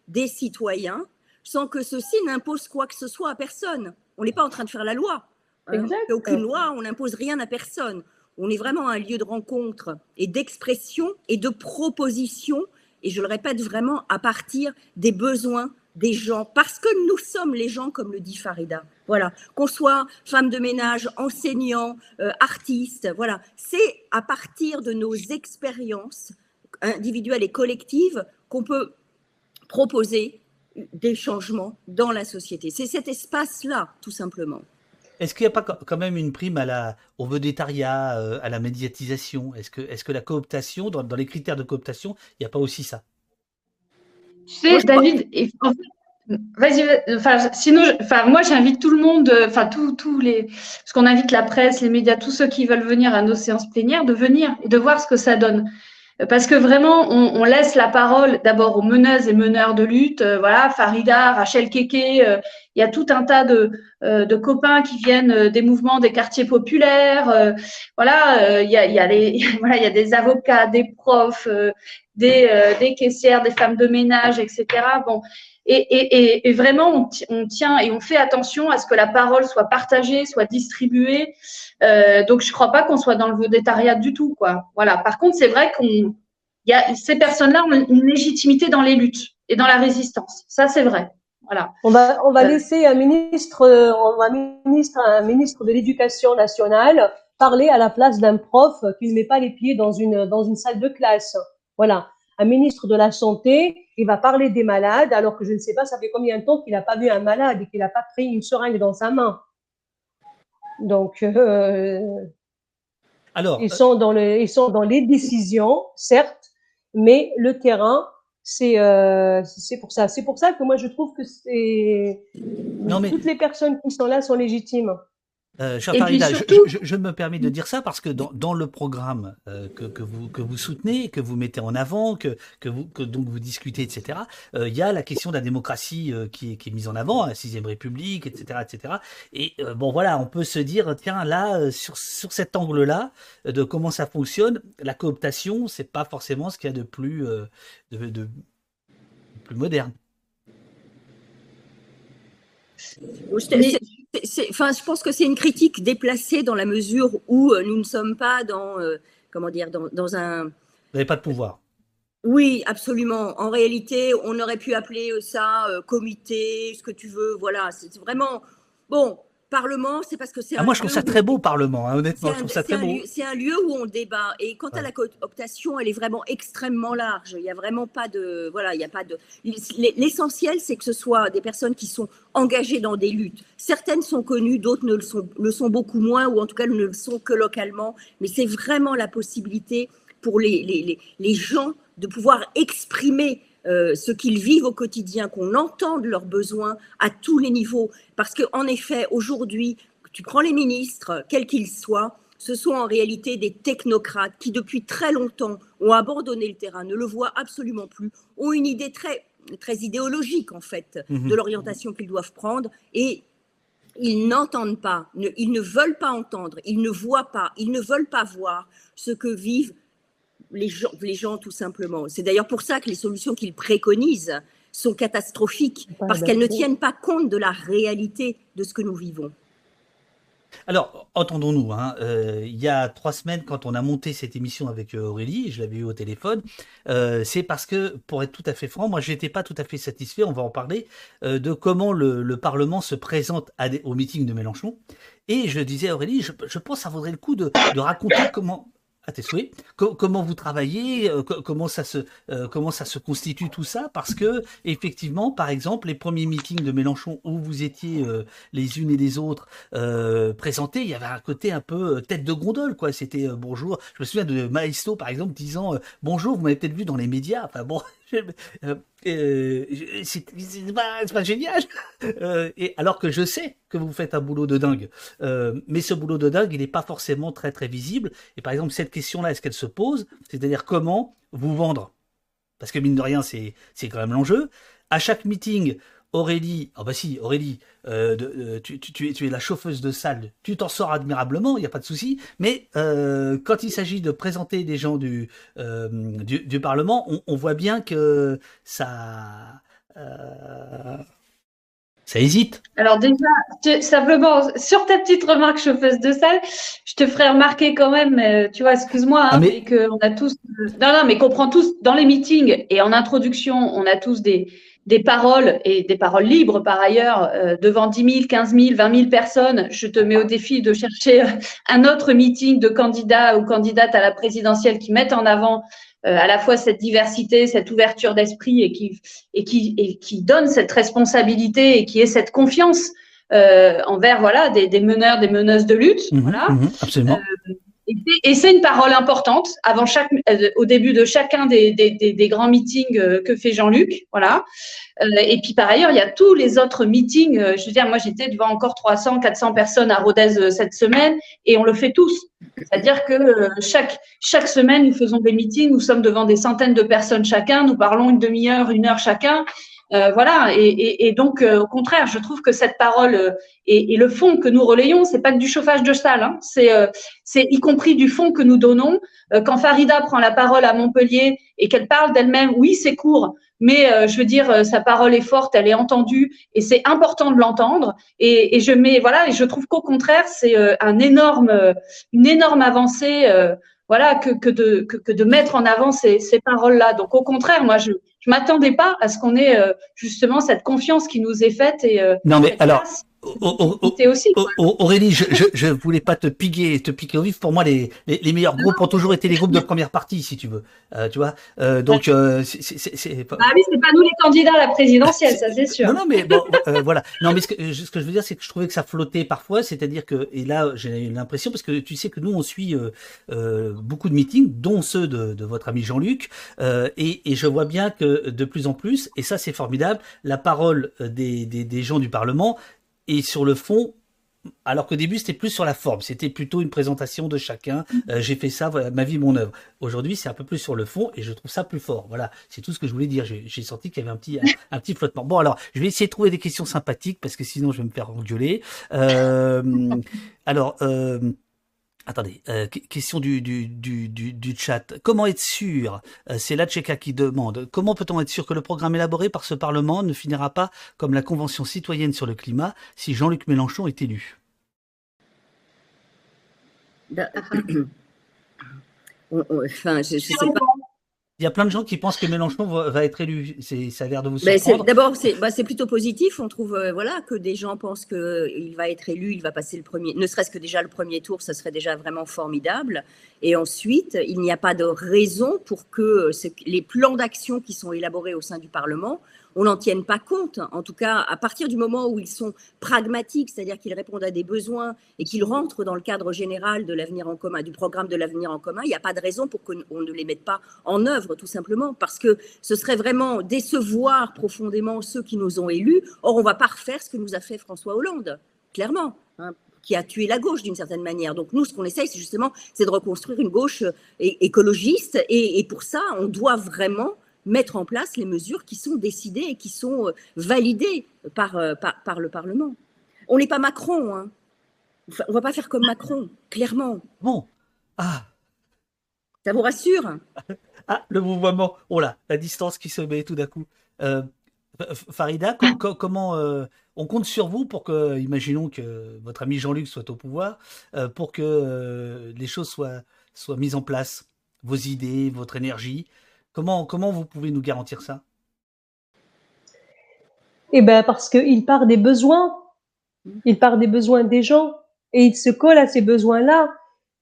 des citoyens, sans que ceci n'impose quoi que ce soit à personne. On n'est pas en train de faire la loi. hein. Aucune loi, on n'impose rien à personne. On est vraiment un lieu de rencontre et d'expression et de proposition, et je le répète vraiment, à partir des besoins des gens, parce que nous sommes les gens, comme le dit Farida. Voilà, qu'on soit femme de ménage, enseignant, euh, artiste, voilà, c'est à partir de nos expériences individuelles et collectives qu'on peut proposer des changements dans la société. C'est cet espace-là, tout simplement. Est-ce qu'il n'y a pas quand même une prime à la, au vedettariat, euh, à la médiatisation? Est-ce que, est que la cooptation, dans, dans les critères de cooptation, il n'y a pas aussi ça? Tu sais, David, et- en fait, vas-y, vas- enfin, sinon, enfin, moi, j'invite tout le monde, enfin, tous, tous les, parce qu'on invite la presse, les médias, tous ceux qui veulent venir à nos séances plénières, de venir et de voir ce que ça donne. Parce que vraiment, on, on laisse la parole d'abord aux meneuses et meneurs de lutte, euh, voilà, Farida, Rachel Keke, euh, il y a tout un tas de, euh, de copains qui viennent euh, des mouvements des quartiers populaires, euh, voilà, euh, il y a, y a les, voilà, il y a des avocats, des profs, des, des caissières, des femmes de ménage, etc. Bon, et, et, et, vraiment, on tient et on fait attention à ce que la parole soit partagée, soit distribuée. Euh, donc, je crois pas qu'on soit dans le vedettariat du tout, quoi. Voilà. Par contre, c'est vrai qu'on, y a ces personnes-là ont une légitimité dans les luttes et dans la résistance. Ça, c'est vrai. Voilà. On va, on va Euh. laisser un ministre, euh, on va ministre, un ministre de l'Éducation nationale parler à la place d'un prof qui ne met pas les pieds dans une, dans une salle de classe. Voilà. Un ministre de la Santé, il va parler des malades, alors que je ne sais pas, ça fait combien de temps qu'il n'a pas vu un malade et qu'il n'a pas pris une seringue dans sa main. Donc, euh, Alors, ils sont dans le, ils sont dans les décisions, certes, mais le terrain, c'est euh, c'est pour ça. C'est pour ça que moi je trouve que c'est mais- toutes les personnes qui sont là sont légitimes. Euh, je, me permets de dire ça parce que dans, le programme euh, que, vous, que vous soutenez, que vous mettez en avant, que, que, vous, que donc vous discutez, etc., euh, il y a la question de la démocratie qui, est, qui est mise en avant, la sixième République, etc., etc. Et bon, voilà, on peut se dire, tiens, là, sur, sur cet angle-là, de comment ça fonctionne, la cooptation, c'est pas forcément ce qu'il y a de plus, de, de plus moderne. Enfin, je pense que c'est une critique déplacée dans la mesure où euh, nous ne sommes pas dans, euh, comment dire, dans, dans un. Vous n'avez pas de pouvoir. Oui, absolument. En réalité, on aurait pu appeler ça euh, comité, ce que tu veux. Voilà, c'est vraiment bon. Parlement, c'est parce que c'est. Ah, moi, je trouve ça très beau, Parlement, hein, honnêtement. je trouve ça très beau. C'est un lieu où on débat. Et quant à la cooptation, elle est vraiment extrêmement large. Il n'y a vraiment pas de. Voilà, il n'y a pas de. L'essentiel, c'est que ce soit des personnes qui sont engagées dans des luttes. Certaines sont connues, d'autres ne le sont, le sont beaucoup moins, ou en tout cas ne le sont que localement. Mais c'est vraiment la possibilité pour les, les, les gens de pouvoir exprimer euh, ce qu'ils vivent au quotidien, qu'on entende leurs besoins à tous les niveaux. Parce qu'en effet, aujourd'hui, tu prends les ministres, quels qu'ils soient, ce sont en réalité des technocrates qui, depuis très longtemps, ont abandonné le terrain, ne le voient absolument plus, ont une idée très, très idéologique, en fait, mhm. de l'orientation qu'ils doivent prendre. Et ils n'entendent pas, ils ne veulent pas entendre, ils ne voient pas, ils ne veulent pas voir ce que vivent les gens, les gens tout simplement. C'est d'ailleurs pour ça que les solutions qu'ils préconisent sont catastrophiques, parce qu'elles ne tiennent pas compte de la réalité de ce que nous vivons. Alors, entendons-nous, hein, euh, il y a trois semaines, quand on a monté cette émission avec euh, Aurélie, je l'avais eu au téléphone, euh, c'est parce que, pour être tout à fait franc, moi, je n'étais pas tout à fait satisfait, on va en parler, de comment le, Parlement se présente au meeting de Mélenchon. Et je disais à Aurélie, je, je pense que ça vaudrait le coup de raconter comment, à tes souhaits. comment vous travaillez euh, Comment ça se euh, comment ça se constitue tout ça? Parce que effectivement, par exemple, les premiers meetings de Mélenchon où vous étiez euh, les unes et les autres présentés, il y avait un côté un peu tête de gondole, quoi. C'était bonjour. Je me souviens de Maestro, par exemple, disant bonjour. Vous m'avez peut-être vu dans les médias. Enfin bon. Euh, c'est pas, génial. Euh, et alors que je sais que vous faites un boulot de dingue, euh, mais ce boulot de dingue, il n'est pas forcément très très visible. Et par exemple, cette question-là, est-ce qu'elle se pose? C'est-à-dire comment vous vendre? Parce que mine de rien, c'est quand même l'enjeu. À chaque meeting, Aurélie, ah bah si, Aurélie, euh, tu, es, la chauffeuse de salle, tu t'en sors admirablement, il n'y a pas de souci, mais euh, quand il s'agit de présenter des gens du, euh, du, Parlement, on, voit bien que ça... ça hésite. Alors déjà, simplement, sur ta petite remarque chauffeuse de salle, je te ferai remarquer quand même, tu vois, excuse-moi, hein, ah, mais... qu'on a tous... Non, non, mais qu'on prend tous, dans les meetings et en introduction, on a tous des des paroles et des paroles libres par ailleurs euh, devant 10 000, 15 000, 20 000 personnes, je te mets au défi de chercher un autre meeting de candidats ou candidates à la présidentielle qui mettent en avant euh, à la fois cette diversité, cette ouverture d'esprit et qui, et, qui, et qui donne cette responsabilité et qui ait cette confiance euh, envers voilà des, des, meneurs, des meneuses de lutte. Mmh voilà. Mmh absolument. Et c'est une parole importante avant chaque, euh, au début de chacun des, des, des, grands meetings euh, que fait Jean-Luc, voilà. Euh, et puis par ailleurs, il y a tous les autres meetings. Je veux dire, moi j'étais devant encore 300, 400 personnes à Rodez cette semaine, et on le fait tous. C'est-à-dire que chaque chaque semaine, nous faisons des meetings. Nous sommes devant des centaines de personnes chacun. Nous parlons une demi-heure, une heure chacun. Euh, voilà, et, donc euh, au contraire, je trouve que cette parole euh, et, le fond que nous relayons, c'est pas que du chauffage de salle, hein, c'est c'est y compris du fond que nous donnons. quand Farida prend la parole à Montpellier et qu'elle parle d'elle-même, oui, c'est court, mais je veux dire, sa parole est forte, elle est entendue, et c'est important de l'entendre. Et, je mets, voilà, et je trouve qu'au contraire, c'est un énorme, une énorme avancée voilà, que, que, de, que, de mettre en avant ces, ces paroles-là. Donc, au contraire, moi, je ne m'attendais pas à ce qu'on ait euh, justement cette confiance qui nous est faite. Et, euh, non, mais alors, aussi, Aurélie, je, je, je, voulais pas te piquer, te piquer au vif. Pour moi, les, les, les meilleurs groupes ont toujours été les groupes de première partie, si tu veux. Euh, tu vois. Euh, donc, euh, c'est pas. Ah oui, c'est pas nous les candidats à la présidentielle, ça c'est sûr. Non, non, mais bon, euh, voilà. Non, mais ce que, ce que je veux dire, c'est que je trouvais que ça flottait parfois. C'est-à-dire que, et là, j'ai l'impression parce que tu sais que nous, on suit euh, beaucoup de meetings, dont ceux de, de votre ami Jean-Luc, et, et je vois bien que de plus en plus, et ça c'est formidable, la parole des, des, des gens du Parlement et sur le fond alors qu'au début, c'était plus sur la forme. C'était plutôt une présentation de chacun. Euh, j'ai fait ça, voilà, ma vie, mon œuvre. Aujourd'hui, c'est un peu plus sur le fond et je trouve ça plus fort. Voilà, c'est tout ce que je voulais dire. J'ai senti qu'il y avait un petit, un, petit flottement. Bon, alors, je vais essayer de trouver des questions sympathiques parce que sinon, je vais me faire engueuler. Euh, alors, euh, Attendez, euh, question du, du, du, du, chat. Comment être sûr, euh, c'est la Tcheka qui demande, comment peut-on être sûr que le programme élaboré par ce Parlement ne finira pas comme la Convention citoyenne sur le climat si Jean-Luc Mélenchon est élu? Bah, Enfin, je, sais pas. Il y a plein de gens qui pensent que Mélenchon va, être élu. Ça a l'air de vous surprendre. D'abord, bah, c'est plutôt positif. On trouve euh, voilà, que des gens pensent qu'il va être élu, il va passer le premier, ne serait-ce que déjà le premier tour, ça serait déjà vraiment formidable. Et ensuite, il n'y a pas de raison pour que les plans d'action qui sont élaborés au sein du Parlement on n'en tienne pas compte. En tout cas, à partir du moment où ils sont pragmatiques, c'est-à-dire qu'ils répondent à des besoins et qu'ils rentrent dans le cadre général de l'avenir en commun, du programme de l'avenir en commun, il n'y a pas de raison pour qu'on ne les mette pas en œuvre, tout simplement, parce que ce serait vraiment décevoir profondément ceux qui nous ont élus. Or, on ne va pas refaire ce que nous a fait François Hollande, clairement. Hein, qui a tué la gauche d'une certaine manière. Donc nous, ce qu'on essaye, c'est justement, c'est de reconstruire une gauche écologiste. et, pour ça, on doit vraiment mettre en place les mesures qui sont décidées et qui sont euh, validées par, euh, par, par le Parlement. On n'est pas Macron. Hein. On ne va pas faire comme Macron, clairement. Bon. Ah. Ça vous rassure Ah, le mouvement. Oh là, la distance qui se met tout d'un coup. Euh, Farida, comment on compte sur vous pour que, imaginons que votre ami Jean-Luc soit au pouvoir, pour que les choses soient, soient mises en place, vos idées, votre énergie, Comment, comment vous pouvez nous garantir ça? Eh bien, parce qu'il part des besoins. Il part des besoins des gens et il se colle à ces besoins-là.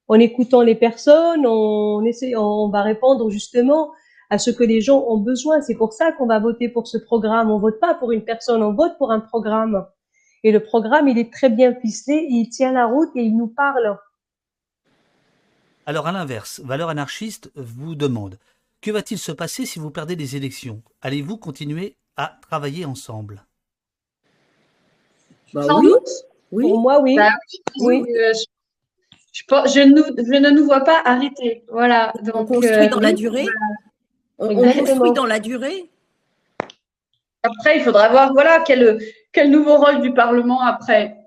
En écoutant les personnes, on, essaie, on va répondre justement à ce que les gens ont besoin. C'est pour ça qu'on va voter pour ce programme. On vote pas pour une personne, on vote pour un programme. Et le programme, il est très bien ficelé, il tient la route et il nous parle. Alors à l'inverse, Valeur anarchiste vous demande que va-t-il se passer si vous perdez les élections? Allez-vous continuer à travailler ensemble? Bah Sans doute. Oui. Pour moi, oui. Bah oui. Euh, je, ne nous vois pas arrêter. Voilà. Donc, on construit euh, dans la durée. On, construit dans la durée. Après, il faudra voir voilà, quel, quel nouveau rôle du Parlement après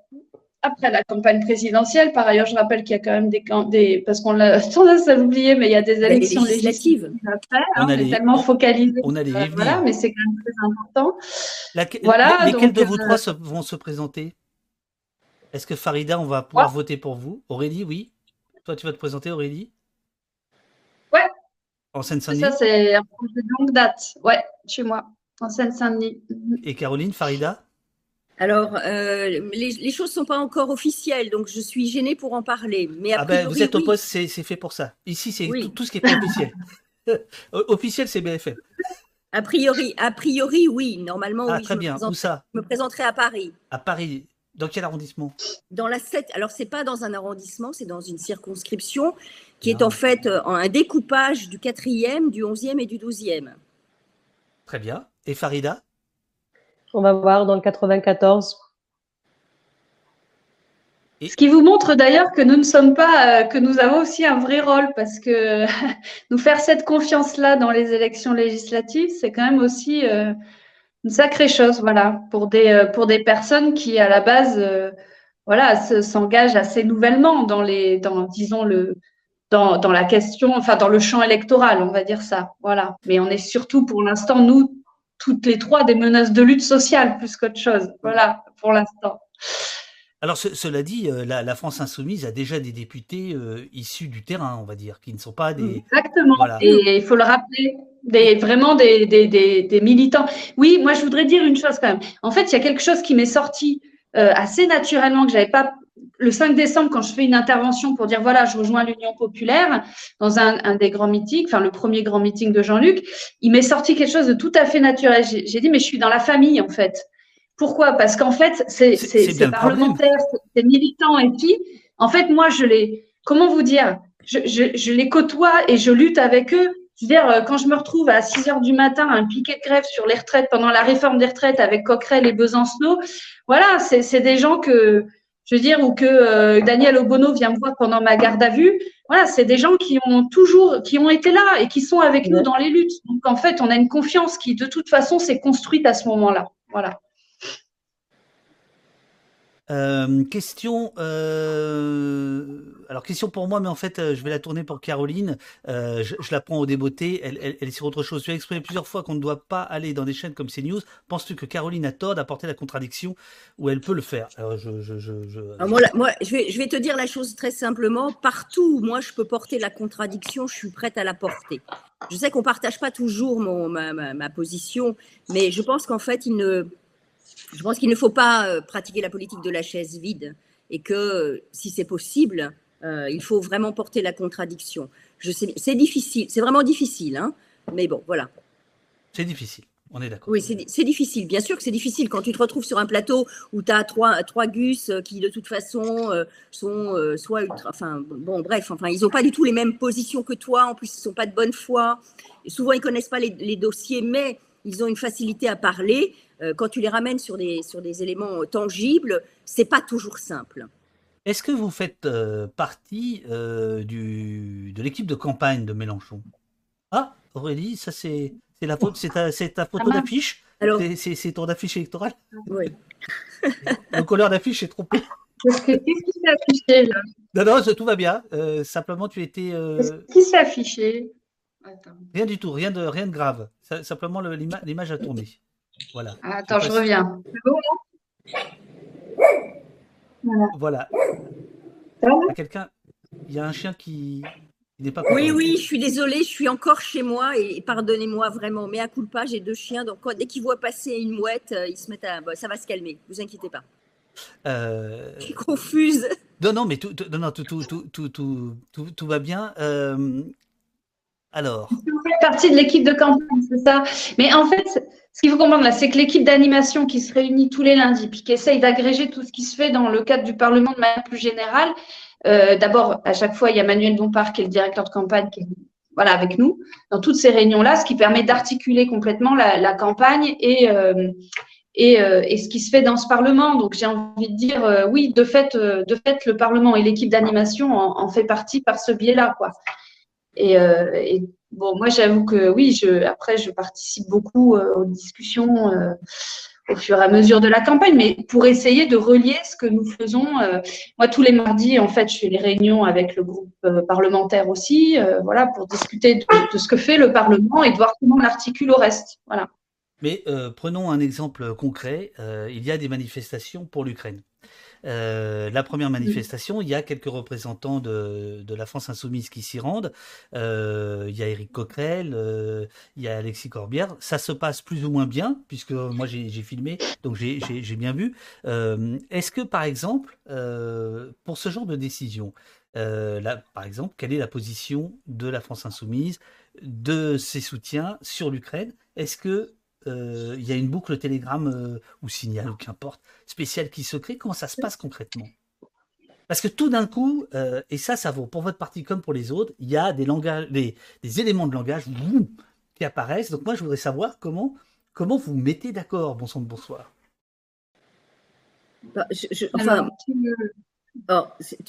après la campagne présidentielle. Par ailleurs, je rappelle qu'il y a quand même des, des parce qu'on l'a tendance à l'oublier, mais il y a des élections législatives après. Hein, on, est tellement focalisé. On allait euh, voilà, mais c'est quand même très important. voilà, lesquels de vous euh, trois vont se présenter? Est-ce que Farida, on va pouvoir voter pour vous? Aurélie, oui. Toi, tu vas te présenter, Aurélie? Ouais. En Seine-Saint-Denis? Ça, c'est un projet de longue date. Ouais, chez moi, en Seine-Saint-Denis. Et Caroline, Farida? Alors, euh, les, choses ne sont pas encore officielles, donc je suis gênée pour en parler. Mais ah ben, vous êtes au poste, c'est fait pour ça. Ici, c'est tout, ce qui est pas officiel. officiel, c'est BFM. A priori, a priori, oui. Normalement, ah, oui. Très bien. Où ça? Je me présenterai à Paris. À Paris. Dans quel arrondissement? Dans la 7. Alors, c'est pas dans un arrondissement, c'est dans une circonscription qui est en fait euh, un découpage du 4e, du 11e et du 12e. Très bien. Et Farida? On va voir dans le 94. Ce qui vous montre d'ailleurs que nous ne sommes pas, euh, que nous avons aussi un vrai rôle parce que nous faire cette confiance-là dans les élections législatives, c'est quand même aussi euh, une sacrée chose, voilà, pour des, euh, pour des personnes qui, à la base, voilà, s'engagent assez nouvellement dans les, dans, disons, le, dans, dans la question, enfin, dans le champ électoral, on va dire ça, voilà. Mais on est surtout, pour l'instant, nous, toutes les trois des menaces de lutte sociale plus qu'autre chose. Voilà, pour l'instant. Alors, cela dit, euh, la, France insoumise a déjà des députés euh, issus du terrain, on va dire, qui ne sont pas des. Exactement. Et il faut le rappeler, des, vraiment des, des, des, militants. Oui, moi, je voudrais dire une chose quand même. En fait, il y a quelque chose qui m'est sorti euh, assez naturellement que j'avais pas le 5 décembre, quand je fais une intervention pour dire voilà, je rejoins l'Union populaire dans un, des grands meetings, enfin le premier grand meeting de Jean-Luc, il m'est sorti quelque chose de tout à fait naturel. J'ai dit mais je suis dans la famille en fait. Pourquoi? Parce qu'en fait, c'est parlementaires, c'est militants et puis, en fait, moi, je les, comment vous dire, je, je, les côtoie et je lutte avec eux. Je veux dire, euh, quand je me retrouve à 6 heures du matin à un piquet de grève sur les retraites pendant la réforme des retraites avec Coquerel et Besancenot, voilà, c'est des gens que, je veux dire, ou que Daniel Obono vient me voir pendant ma garde à vue. Voilà, c'est des gens qui ont toujours, qui ont été là et qui sont avec nous dans les luttes. Donc en fait, on a une confiance qui, de toute façon, s'est construite à ce moment-là. Voilà. Euh, question, euh, alors question pour moi, mais en fait, euh, je vais la tourner pour Caroline. je, la prends au débeauté. Elle, elle, est sur autre chose. Tu as exprimé plusieurs fois qu'on ne doit pas aller dans des chaînes comme CNews. Penses-tu que Caroline a tort d'apporter la contradiction ou elle peut le faire? Je, moi, vais, je vais te dire la chose très simplement. Partout où moi je peux porter la contradiction, je suis prête à la porter. Je sais qu'on partage pas toujours mon, ma, ma, ma position, mais je pense qu'en fait, il ne je pense qu'il ne faut pas euh, pratiquer la politique de la chaise vide et que si c'est possible, euh, il faut vraiment porter la contradiction. Je sais, c'est difficile, c'est vraiment difficile, hein mais bon, voilà. C'est difficile. On est d'accord. Oui, c'est difficile. Bien sûr que c'est difficile quand tu te retrouves sur un plateau où tu as trois, trois gus euh, qui, de toute façon, sont soit ultra. Enfin, bon, bref, enfin, ils n'ont pas du tout les mêmes positions que toi. En plus, ils ne sont pas de bonne foi. Et souvent, ils ne connaissent pas les, les, dossiers, mais ils ont une facilité à parler. Euh, quand tu les ramènes sur des, sur des éléments tangibles, c'est pas toujours simple. Est-ce que vous faites euh, partie euh, du, de l'équipe de campagne de Mélenchon? Ah, Aurélie, ça c'est la faute, c'est ta, ta, photo d'affiche C'est ton affiche électorale Oui. Le couleur d'affiche est trompé. Qu'est-ce qui s'est affiché là? Non, non, tout va bien. simplement, tu étais. Qu'est-ce qui s'est affiché? Rien du tout, rien de, rien de grave. simplement, l'image a tourné. Voilà. Ah, attends, je, reviens. Voilà. Quelqu'un, il y a un chien qui, n'est pas. Oui, oui, je suis désolée, je suis encore chez moi et pardonnez-moi vraiment. Mais à coup pas, j'ai deux chiens, donc dès qu'ils voient passer une mouette, euh, ils se mettent à. ça va se calmer, vous inquiétez pas. Euh... Je suis confuse. Non, non, mais tout, tout, non, tout, tout, tout, tout, tout, va bien. Euh, Vous faites partie de l'équipe de campagne, c'est ça? Mais en fait, ce qu'il faut comprendre là, c'est que l'équipe d'animation qui se réunit tous les lundis, puis qui essaye d'agréger tout ce qui se fait dans le cadre du Parlement de manière plus générale. Euh, D'abord, à chaque fois, il y a Manuel Bompard qui est le directeur de campagne qui est voilà, avec nous dans toutes ces réunions-là, ce qui permet d'articuler complètement la, campagne et, euh, euh, et, ce qui se fait dans ce Parlement. Donc, j'ai envie de dire, oui, de fait, de fait, le Parlement et l'équipe d'animation en, en, fait partie par ce biais-là, quoi. Et, et bon, moi, j'avoue que oui, je, après, je participe beaucoup euh, aux discussions euh, au fur et à mesure de la campagne, mais pour essayer de relier ce que nous faisons. Euh, moi, tous les mardis, en fait, je fais les réunions avec le groupe parlementaire aussi, voilà, pour discuter de, ce que fait le Parlement et de voir comment l'articule au reste. Voilà. Mais prenons un exemple concret. il y a des manifestations pour l'Ukraine. Euh, la première manifestation, il y a quelques représentants de, de la France insoumise qui s'y rendent. Euh, il y a Éric Coquerel, euh, il y a Alexis Corbière. Ça se passe plus ou moins bien, puisque moi j'ai filmé, donc j'ai bien vu. Est-ce que, par exemple, pour ce genre de décision, là, par exemple, quelle est la position de la France insoumise, de ses soutiens sur l'Ukraine? Est-ce que il y a une boucle Telegram euh, ou signal ou qu'importe spéciale qui se crée. Comment ça se passe concrètement? Parce que tout d'un coup, euh, et ça, ça vaut pour votre partie comme pour les autres, il y a des langages, des, éléments de langage qui apparaissent. Donc moi, je voudrais savoir comment comment vous mettez d'accord. Bon sang de bonsoir. Bah, enfin,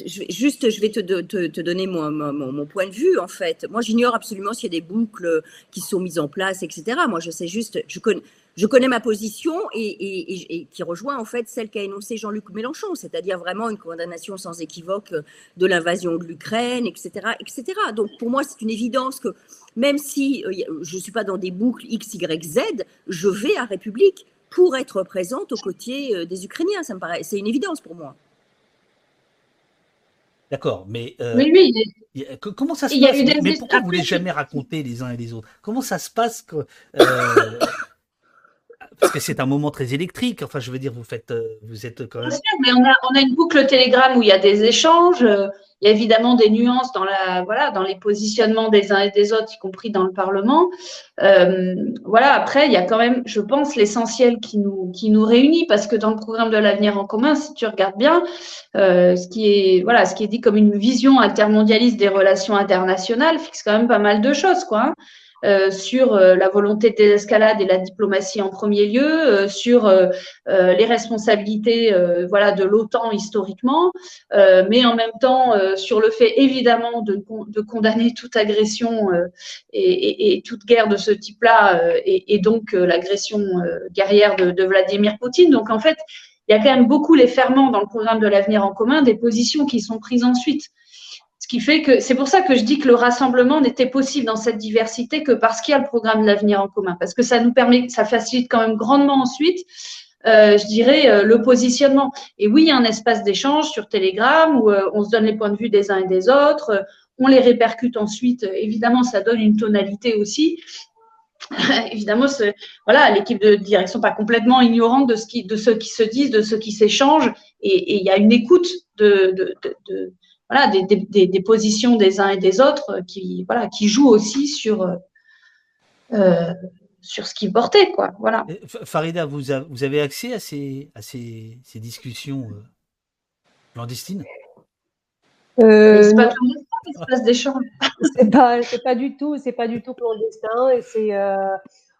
juste, je vais te, donner mon, point de vue, en fait. Moi, j'ignore absolument s'il y a des boucles qui sont mises en place, etc. Moi, je sais juste, je connais, je connais ma position et, et, qui rejoint, en fait, celle qu'a énoncée Jean-Luc Mélenchon, c'est-à-dire vraiment une condamnation sans équivoque de l'invasion de l'Ukraine, etc., etc. Donc, pour moi, c'est une évidence que même si euh, je ne suis pas dans des boucles X, Y, Z, je vais à République pour être présente aux côtés euh, des Ukrainiens. Ça me paraît, c'est une évidence pour moi. D'accord, mais euh, oui, oui. comment ça se passe Mais pourquoi vous ne voulez jamais raconter les uns et les autres? Comment ça se passe que, euh, Parce que c'est un moment très électrique. Enfin, je veux dire, vous faites, euh, vous êtes quand même. Mais on a, on a une boucle Telegram où il y a des échanges. Il y a évidemment des nuances dans la, voilà, dans les positionnements des uns et des autres, y compris dans le Parlement. Euh, voilà. Après, il y a quand même, je pense, l'essentiel qui nous, qui nous réunit, parce que dans le programme de l'avenir en commun, si tu regardes bien, euh, ce qui est, voilà, ce qui est dit comme une vision intermondialiste des relations internationales fixe quand même pas mal de choses, quoi. Hein. Euh, sur euh, la volonté de désescalade et la diplomatie en premier lieu, euh, sur les responsabilités voilà, de l'OTAN historiquement, mais en même temps sur le fait évidemment de, condamner toute agression et, toute guerre de ce type-là, et, et, donc l'agression guerrière de, de Vladimir Poutine. Donc en fait, il y a quand même beaucoup les ferments dans le programme de l'avenir en commun, des positions qui sont prises ensuite. Ce qui fait que c'est pour ça que je dis que le rassemblement n'était possible dans cette diversité que parce qu'il y a le programme de l'avenir en commun, parce que ça nous permet, ça facilite quand même grandement ensuite, euh, je dirais, euh, le positionnement. Et oui, il y a un espace d'échange sur Telegram où euh, on se donne les points de vue des uns et des autres, on les répercute ensuite. Évidemment, ça donne une tonalité aussi. Évidemment, voilà, l'équipe de direction pas complètement ignorante de ce qui, de ceux qui se disent, de ce qui s'échangent, et, il y a une écoute de voilà, des, des, positions des uns et des autres qui, voilà, qui jouent aussi sur, euh, sur ce qu'ils portaient. Quoi, voilà. Farida, vous, vous avez accès à ces, à ces, ces discussions euh, clandestines? Euh, C'est pas clandestin, d'échange. C'est pas, pas du tout, c'est pas du tout clandestin. Et c'est, euh,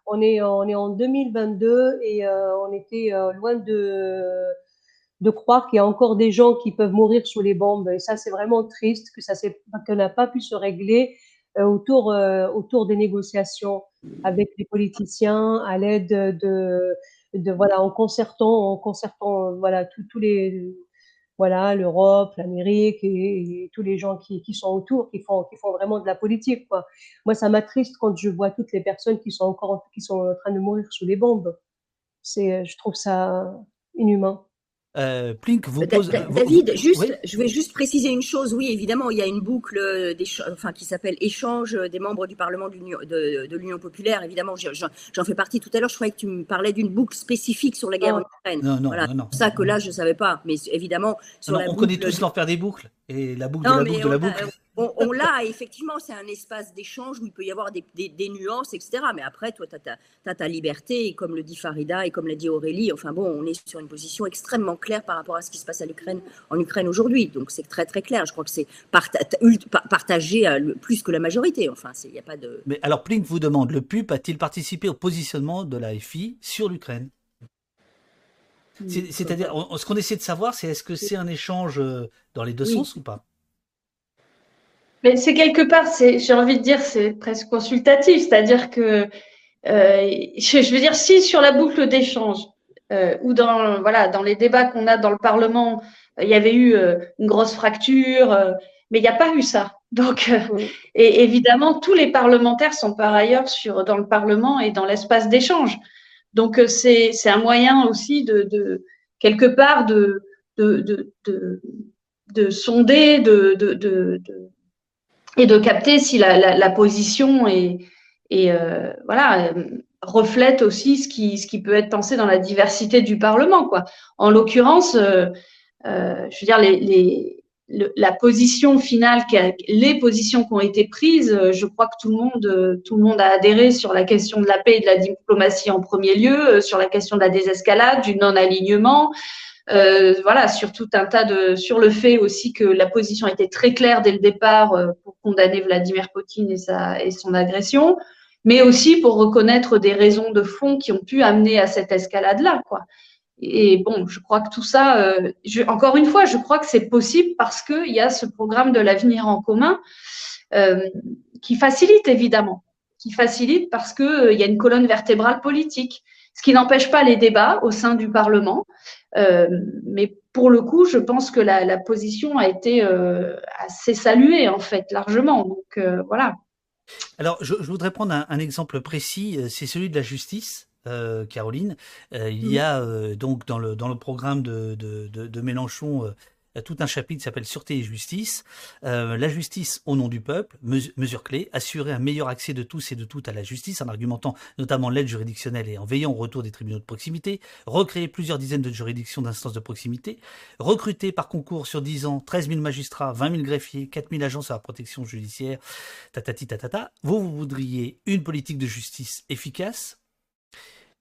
on est, on est en 2022 et on était loin de de croire qu'il y a encore des gens qui peuvent mourir sous les bombes. Et ça, c'est vraiment triste que ça n'a pas pu se régler euh, autour, euh, autour des négociations avec les politiciens, à l'aide de, de, voilà, en concertant, en concertant, voilà, tous les, voilà, l'Europe, l'Amérique et, tous les gens qui, qui, sont autour, qui font, qui font vraiment de la politique, quoi. Moi, ça m'attriste quand je vois toutes les personnes qui sont encore, qui sont en train de mourir sous les bombes. C'est, je trouve ça inhumain. Euh, Plink vous pose. David, juste, je vais juste préciser une chose. Oui, évidemment, il y a une boucle enfin, qui s'appelle échange des membres du Parlement de l'Union populaire. Évidemment, j'en fais partie tout à l'heure. Je croyais que tu me parlais d'une boucle spécifique sur la guerre en Ukraine. Non, non, voilà. non, ça que là, je ne savais pas. Mais évidemment, sur la on connaît tous l'enfer des boucles et la boucle de la boucle de la boucle on, l'a, effectivement, c'est un espace d'échange où il peut y avoir des, nuances, etc. Mais après, toi, tu as, ta liberté, et comme le dit Farida et comme l'a dit Aurélie, enfin bon, on est sur une position extrêmement claire par rapport à ce qui se passe à l'Ukraine, en Ukraine aujourd'hui. Donc c'est très très clair. Je crois que c'est partagé plus que la majorité. Enfin, il n'y a pas de. Mais alors, Plink vous demande le PUP a-t-il participé au positionnement de la FI sur l'Ukraine? Hmm. c'est-à-dire, ce qu'on essaie de savoir, c'est est-ce que c'est un échange euh, dans les deux sens ou pas? Mais c'est quelque part, c'est, j'ai envie de dire, c'est presque consultatif, c'est-à-dire que, euh, je, veux dire, si sur la boucle d'échange euh, ou dans, voilà, dans les débats qu'on a dans le Parlement, il y avait eu euh, une grosse fracture, mais il n'y a pas eu ça. Donc, et évidemment, tous les parlementaires sont par ailleurs sur, dans le Parlement et dans l'espace d'échange. Donc, c'est, c'est un moyen aussi de, de quelque part de, de, de, de, de sonder, de, de, de, et de capter si la, la, position est, euh, voilà reflète aussi ce qui, ce qui peut être pensé dans la diversité du Parlement. Quoi. En l'occurrence, euh, euh, je veux dire, les, les, la position finale, les positions qui ont été prises, je crois que tout le monde, tout le monde a adhéré sur la question de la paix et de la diplomatie en premier lieu, sur la question de la désescalade, du non-alignement, euh, voilà, sur tout un tas de, sur le fait aussi que la position était très claire dès le départ euh, pour condamner Vladimir Poutine et sa et son agression, mais aussi pour reconnaître des raisons de fond qui ont pu amener à cette escalade-là, quoi. Et bon, je crois que tout ça, euh, je, encore une fois, je crois que c'est possible parce qu'il y a ce programme de l'avenir en commun euh, qui facilite évidemment, qui facilite parce qu'il il y a une colonne vertébrale politique, ce qui n'empêche pas les débats au sein du Parlement. Euh, mais pour le coup, je pense que la, position a été euh, assez saluée, en fait, largement. Donc, euh, voilà. Alors, je, voudrais prendre un, exemple précis, c'est celui de la justice. Caroline, il y a donc dans le, dans le programme de, de, de Mélenchon tout un chapitre qui s'appelle Sûreté et justice. Euh, la justice au nom du peuple, mesure clé, assurer un meilleur accès de tous et de toutes à la justice en argumentant notamment l'aide juridictionnelle et en veillant au retour des tribunaux de proximité, recréer plusieurs dizaines de juridictions d'instances de proximité, recruter par concours sur 10 ans 13 000 magistrats, 20 000 greffiers, 4 000 agents à la protection judiciaire, tatati tatata. Vous, vous voudriez une politique de justice efficace,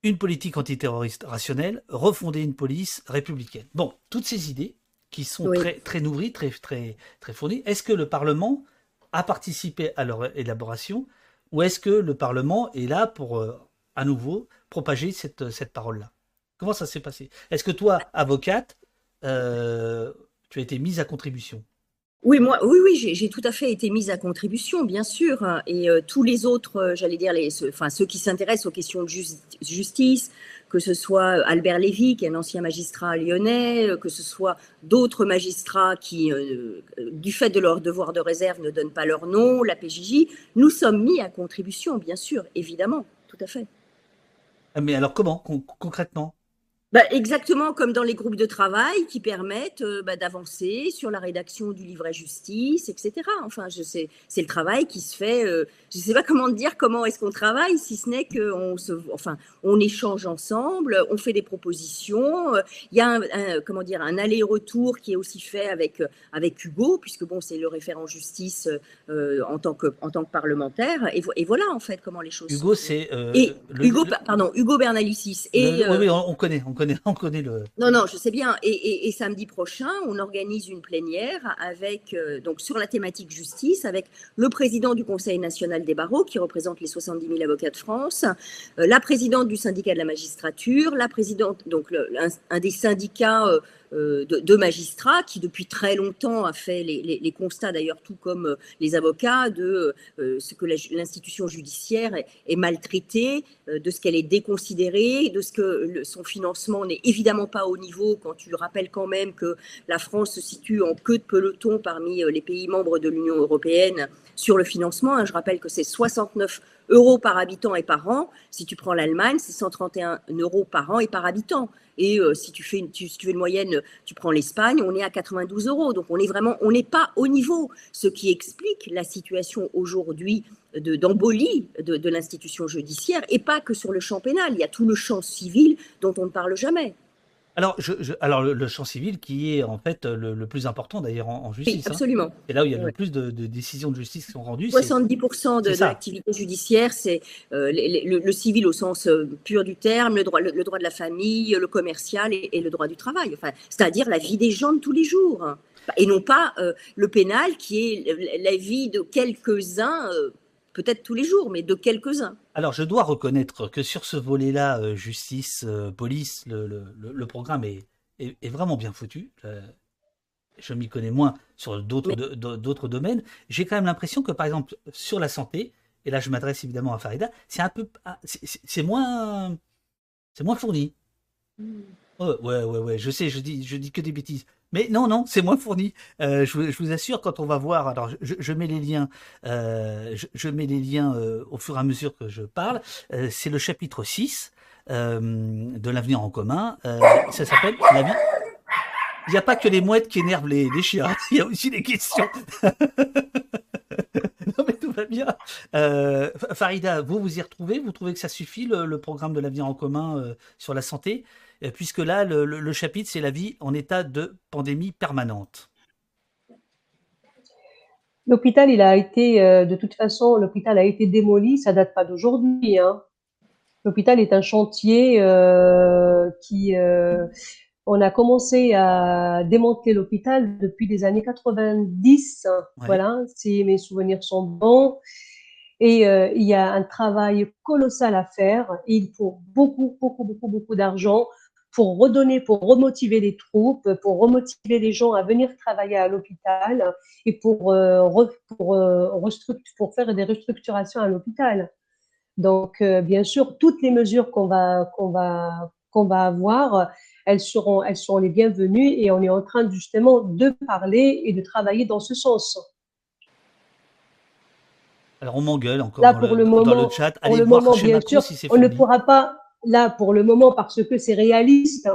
une politique antiterroriste rationnelle, refonder une police républicaine. Bon, toutes ces idées, qui sont très, très nourris, très, très, très fournis. Est-ce que le Parlement a participé à leur élaboration Ou est-ce que le Parlement est là pour, euh, à nouveau, propager cette, cette parole-là? Comment ça s'est passé? Est-ce que toi, avocate, euh, tu as été mise à contribution? Oui, moi, oui, oui, j'ai tout à fait été mise à contribution, bien sûr. Hein. Et euh, tous les autres, euh, j'allais dire, les, ceux, enfin, ceux qui s'intéressent aux questions de justice, que ce soit Albert Lévy, qui est un ancien magistrat lyonnais, que ce soit d'autres magistrats qui, du fait de leur devoir de réserve, ne donnent pas leur nom, la PJJ, nous sommes mis à contribution, bien sûr, évidemment, tout à fait. Ah, mais alors comment, concrètement? Bah, exactement comme dans les groupes de travail qui permettent euh, bah, d'avancer sur la rédaction du livret justice, etc. Enfin, je sais, c'est le travail qui se fait. Euh, je ne sais pas comment dire comment est-ce qu'on travaille, si ce n'est qu'on se, enfin, on échange ensemble, on fait des propositions. Euh, il y a un, comment dire un aller-retour qui est aussi fait avec avec Hugo, puisque bon, c'est le référent justice en tant que en tant que parlementaire. Et, et, voilà en fait comment les choses. Hugo, c'est et Hugo, pardon, Hugo Bernalicis. Et oui, oui, on connaît, on connaît on connaît le. Non, non, je sais bien. Et, samedi prochain, on organise une plénière avec, euh, donc sur la thématique justice, avec le président du Conseil national des barreaux, qui représente les 70 000 avocats de France, euh, la présidente du syndicat de la magistrature, la présidente, donc un, des syndicats. Euh, de, magistrats qui depuis très longtemps a fait les, constats, d'ailleurs tout comme euh, les avocats, de euh, ce que l'institution judiciaire est, maltraitée, de ce qu'elle est déconsidérée, de ce que son financement n'est évidemment pas au niveau quand tu rappelles quand même que la France se situe en queue de peloton parmi les pays membres de l'Union européenne sur le financement. Hein. Je rappelle que c'est 69 euros par habitant et par an. Si tu prends l'Allemagne, c'est 131 euros par an et par habitant. Et euh, si, tu fais une, tu, une moyenne, tu prends l'Espagne, on est à 92 euros. Donc on est vraiment, on n'est pas au niveau. Ce qui explique la situation aujourd'hui d'embolie de, de l'institution judiciaire et pas que sur le champ pénal. Il y a tout le champ civil dont on ne parle jamais. Alors, je, alors le, champ civil qui est en fait le, plus important d'ailleurs en, justice. Oui, hein. absolument. Et là où il y a le plus de, décisions de justice qui sont rendues. 70% de, l'activité judiciaire, c'est euh, le, civil au sens euh, pur du terme, le droit, le, droit de la famille, le commercial et, le droit du travail. Enfin, c'est-à-dire la vie des gens de tous les jours. Et non pas euh, le pénal qui est la vie de quelques-uns peut-être tous les jours, mais de quelques-uns. Alors, je dois reconnaître que sur ce volet-là, euh, justice, euh, police, le, programme est, est, vraiment bien foutu. Euh, je m'y connais moins sur d'autres domaines. J'ai quand même l'impression que, par exemple, sur la santé, et là je m'adresse évidemment à Farida, c'est un peu, ah, c'est moins, c'est moins fourni. Hmm. ouais, ouais, ouais, je sais, je dis, je dis que des bêtises. Mais non, non, c'est moins fourni. Euh, je, vous assure, quand on va voir, alors je, mets les liens, euh, je, mets les liens euh, au fur et à mesure que je parle. c'est le chapitre 6 de l'avenir en commun. ça s'appelle la vie. Il n'y a pas que les mouettes qui énervent les, chiens. Il y a aussi des questions. non mais tout va bien. Farida, vous vous y retrouvez? Vous trouvez que ça suffit le programme de l'avenir en commun sur la santé? euh, puisque là, le, chapitre, c'est la vie en état de pandémie permanente. L'hôpital, il a été, euh, de toute façon, l'hôpital a été démoli, ça date pas d'aujourd'hui. Hein. L'hôpital est un chantier euh, qui, on a commencé à démonter l'hôpital depuis les années 90, voilà, si mes souvenirs sont bons. Et il y a un travail colossal à faire. il faut beaucoup, beaucoup, beaucoup, beaucoup d'argent pour redonner, pour remotiver les troupes, pour remotiver les gens à venir travailler à l'hôpital et pour, euh, pour, euh, pour faire des restructurations à l'hôpital. Donc, euh, bien sûr, toutes les mesures qu'on va, qu'on va, qu'on va avoir, elles seront, elles seront les bienvenues et on est en train justement de parler et de travailler dans ce sens. Alors on m'engueule encore Là, dans, pour le, moment, dans le chat. Allez le voir moment, bien sûr, si on ne pourra pas, là pour le moment parce que c'est réaliste.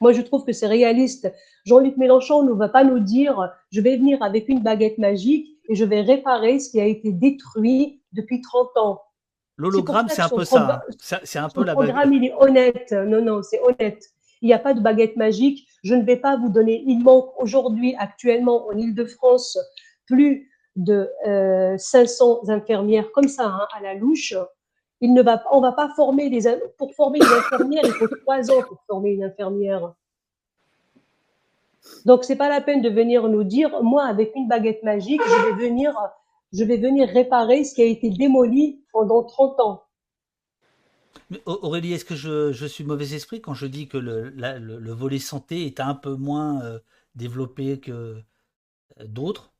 Moi, je trouve que c'est réaliste. Jean-Luc Mélenchon ne va pas nous dire je vais venir avec une baguette magique et je vais réparer ce qui a été détruit depuis 30 ans. L'hologramme, c'est un peu ça. C'est un peu la programme, il est honnête. Non, non, c'est honnête. Il n'y a pas de baguette magique. Je ne vais pas vous donner. Il manque aujourd'hui, actuellement, en Ile-de-France, plus de 500 euh, infirmières comme ça, hein, à la louche. On ne va pas former des, pour former une infirmière, il faut trois ans pour former une infirmière. Donc, c'est pas la peine de venir nous dire, moi, avec une baguette magique, je vais venir, je vais venir réparer ce qui a été démoli pendant 30 ans. Aurélie, est-ce que je, suis mauvais esprit quand je dis que le, volet santé est un peu moins euh, développé que euh, d'autres?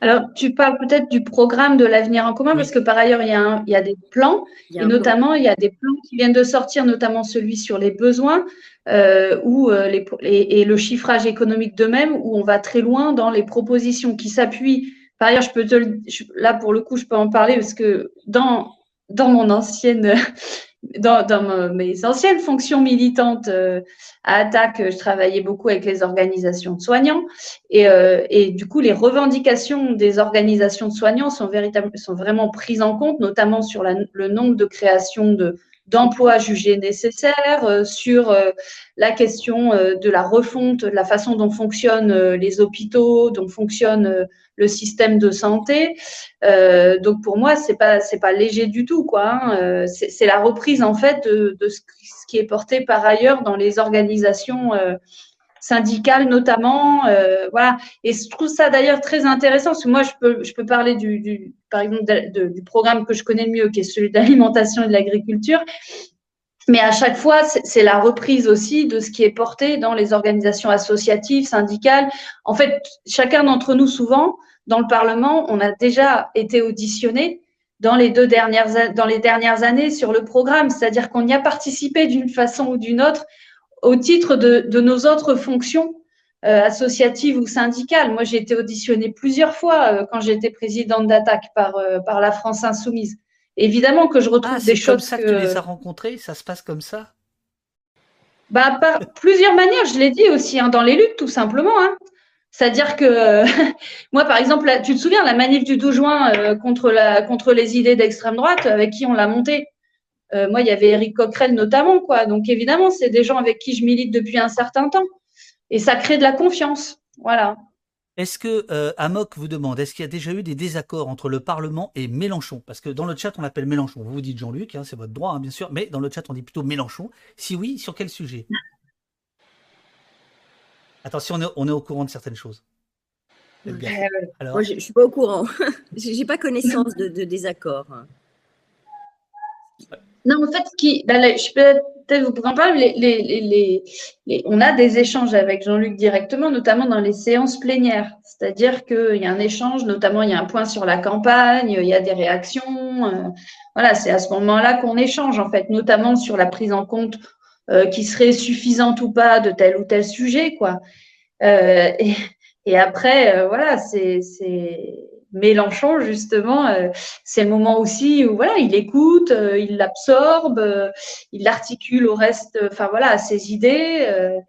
Alors, tu parles peut-être du programme de l'avenir en commun, parce que par ailleurs, il y a, il y a des plans, et notamment, il y a des plans qui viennent de sortir, notamment celui sur les besoins euh, ou, euh, les, et, le chiffrage économique de même, où on va très loin dans les propositions qui s'appuient. Par ailleurs, je peux te là, pour le coup, je peux en parler, parce que dans, dans mon ancienne dans, mes anciennes fonctions militantes euh, à Attaque, je travaillais beaucoup avec les organisations de soignants. Et, euh, et du coup, les revendications des organisations de soignants sont, sont vraiment prises en compte, notamment sur le nombre de créations de, d'emplois jugés nécessaires, euh, sur la question de la refonte, de la façon dont fonctionnent les hôpitaux, dont fonctionne le système de santé. Euh, donc pour moi, c'est pas c'est pas léger du tout, quoi. Hein. Euh, c'est la reprise en fait de, ce, qui est porté par ailleurs dans les organisations euh, syndicales notamment. voilà. Et je trouve ça d'ailleurs très intéressant parce que moi, je peux je peux parler du, par exemple du programme que je connais le mieux, qui est celui d'alimentation et de l'agriculture. Mais à chaque fois, c'est la reprise aussi de ce qui est porté dans les organisations associatives, syndicales. En fait, chacun d'entre nous, souvent, dans le Parlement, on a déjà été auditionné dans les deux dernières, dans les dernières années sur le programme, c'est-à-dire qu'on y a participé d'une façon ou d'une autre au titre de, nos autres fonctions euh, associatives ou syndicales. Moi, j'ai été auditionnée plusieurs fois euh, quand j'étais présidente d'attaque par, euh, par la France Insoumise. Évidemment que je retrouve ah, des choses. C'est comme ça que... tu les as rencontrés Ça se passe comme ça? Bah, par plusieurs manières, je l'ai dit aussi, hein, dans les luttes, tout simplement. Hein. C'est-à-dire que moi, par exemple, tu te souviens, la manif du 12 juin contre, la, contre les idées d'extrême droite, avec qui on l'a montée? Euh, Moi, il y avait Eric Coquerel notamment, quoi. Donc évidemment, c'est des gens avec qui je milite depuis un certain temps. Et ça crée de la confiance. Voilà. Est-ce que euh, Amok vous demande, est-ce qu'il y a déjà eu des désaccords entre le Parlement et Mélenchon? Parce que dans le chat, on l'appelle Mélenchon. Vous vous dites Jean-Luc, hein, c'est votre droit, hein, bien sûr, mais dans le chat, on dit plutôt Mélenchon. Si oui, sur quel sujet? Attention, on est, on est au courant de certaines choses. Moi, je ne suis pas au courant. je n'ai pas connaissance de, de désaccords. Non, en fait, qui, ben, peut-être vous pourrez en parler. Les, on a des échanges avec Jean-Luc directement, notamment dans les séances plénières. C'est-à-dire qu'il y a un échange, notamment il y a un point sur la campagne, il y a des réactions. Euh, voilà, c'est à ce moment-là qu'on échange, en fait, notamment sur la prise en compte euh, qui serait suffisante ou pas de tel ou tel sujet, quoi. Euh, et, après, voilà, c'est Mélenchon, justement, euh, c'est le moment aussi où voilà, il écoute, euh, il l'absorbe, euh, il l'articule au reste, enfin voilà, à ses idées.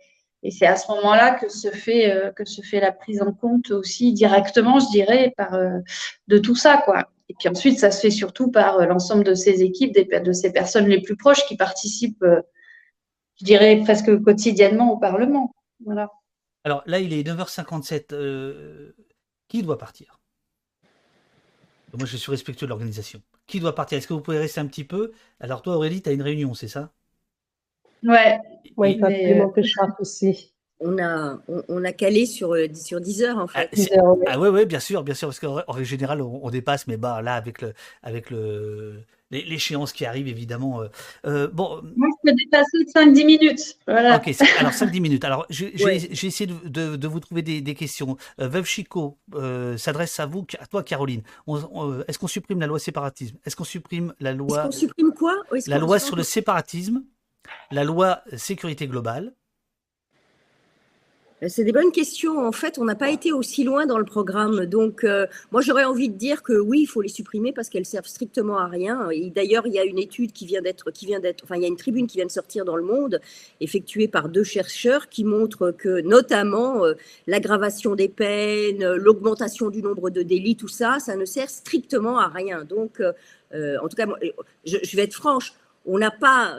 et c'est à ce moment-là que se fait la prise en compte aussi directement, je dirais, de tout ça, quoi. Et puis ensuite, ça se fait surtout par l'ensemble de ses équipes, de ces personnes les plus proches qui participent, je dirais, presque quotidiennement au Parlement. Voilà. Alors là, il est 9h57. qui doit partir? Moi, je suis respectueux de l'organisation. Qui doit partir? Est-ce que vous pouvez rester un petit peu? Alors, toi, Aurélie, tu as une réunion, c'est ça? Ouais. Oui, il faut absolument que je parte aussi. On a, on, a calé sur, euh, sur 10 heures, en fait. Ah, ah ouais, ouais, bien sûr, bien sûr, parce qu'en règle générale, on, dépasse, mais bah, là, avec le, avec le, l'échéance qui arrive, évidemment. Euh, euh, bon. Moi, je peux dépasser de 5-10 minutes. Voilà. Ok, alors 5-10 minutes. Alors, j'ai essayé de, de, vous trouver des, des questions. Euh, Veuve Chico s'adresse à vous, à toi, Caroline. Est-ce qu'on supprime la loi séparatisme? Est-ce qu'on supprime la loi. Est-ce qu'on supprime quoi? La loi sur le séparatisme, la loi sécurité globale, c'est des bonnes questions. En fait, on n'a pas été aussi loin dans le programme. Donc, euh, moi, j'aurais envie de dire que oui, il faut les supprimer parce qu'elles servent strictement à rien. Et d'ailleurs, il y a une étude qui vient d'être, qui vient d'être, enfin, il y a une tribune qui vient de sortir dans le Monde, effectuée par deux chercheurs, qui montre que, notamment, euh, l'aggravation des peines, l'augmentation du nombre de délits, tout ça, ça ne sert strictement à rien. Donc, euh, en tout cas, je, je, vais être franche, on n'a pas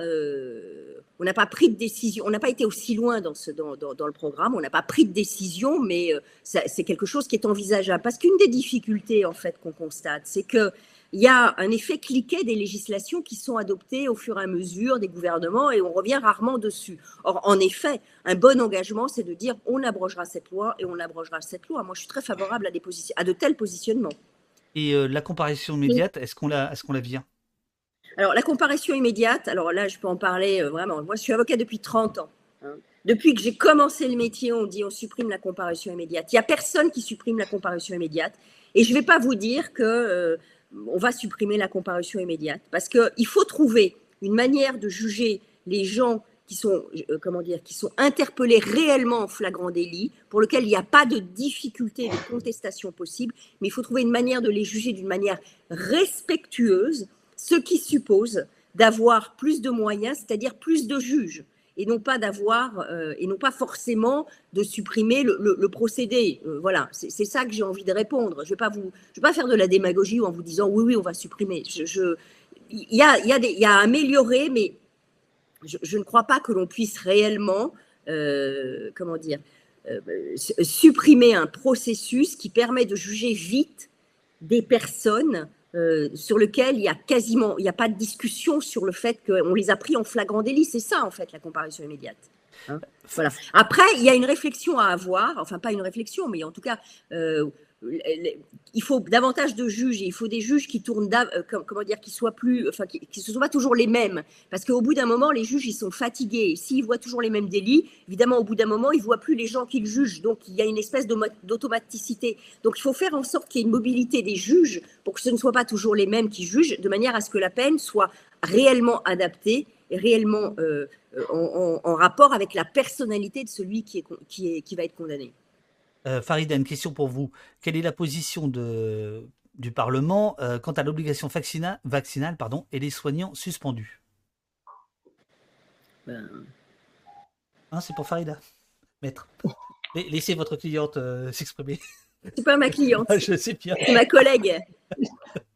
on n'a pas pris de décision, on n'a pas été aussi loin dans, ce, dans, dans, le programme, on n'a pas pris de décision, mais euh, c'est quelque chose qui est envisageable. Parce qu'une des difficultés en fait qu'on constate, c'est que il y a un effet cliquet des législations qui sont adoptées au fur et à mesure des gouvernements et on revient rarement dessus. Or, en effet, un bon engagement, c'est de dire on abrogera cette loi et on abrogera cette loi. Moi, je suis très favorable à, des à de tels positionnements. Et euh, la comparaison immédiate, est-ce qu'on la, est-ce qu'on la vient? Alors, la comparaison immédiate, alors là, je peux en parler euh, vraiment. Moi, je suis avocat depuis 30 ans. Hein. Depuis que j'ai commencé le métier, on dit on supprime la comparution immédiate. Il n'y a personne qui supprime la comparution immédiate. Et je ne vais pas vous dire que euh, va supprimer la comparution immédiate, parce qu'il faut trouver une manière de juger les gens qui sont, euh, comment dire, qui sont interpellés réellement en flagrant délit, pour lequel il n'y a pas de difficulté de contestation possible, mais il faut trouver une manière de les juger d'une manière respectueuse ce qui suppose d'avoir plus de moyens, c'est-à-dire plus de juges, et non pas d'avoir, euh, et non pas forcément de supprimer le, procédé. Euh, voilà, c'est ça que j'ai envie de répondre. Je ne vais, pas faire de la démagogie en vous disant oui, oui, on va supprimer. Il, y a, y à améliorer, mais je, ne crois pas que l'on puisse réellement, euh, comment dire, supprimer un processus qui permet de juger vite des personnes euh, sur lequel il y a quasiment, il n'y a pas de discussion sur le fait qu'on les a pris en flagrant délit. C'est ça, en fait, la comparaison immédiate. Hein. voilà. Après, il y a une réflexion à avoir, enfin pas une réflexion, mais en tout cas, euh, il faut davantage de juges et il faut des juges qui tournent, euh, comment dire, qui soient plus, enfin, qui, ne sont pas toujours les mêmes. Parce qu'au bout d'un moment, les juges, ils sont fatigués. S'ils voient toujours les mêmes délits, évidemment, au bout d'un moment, ils voient plus les gens qu'ils jugent. Donc, il y a une espèce d'automaticité. Donc, il faut faire en sorte qu'il y ait une mobilité des juges pour que ce ne soient pas toujours les mêmes qui jugent, de manière à ce que la peine soit réellement adaptée et réellement euh, en, rapport avec la personnalité de celui qui, est, qui va être condamné. Euh, Farida, une question pour vous. Quelle est la position de, du Parlement euh, quant à l'obligation vaccinale, pardon, et les soignants suspendus? Ben... Hein, c'est pour Farida. Maître. Laissez votre cliente euh, s'exprimer. C'est pas ma cliente. Je sais bien. C'est ma collègue.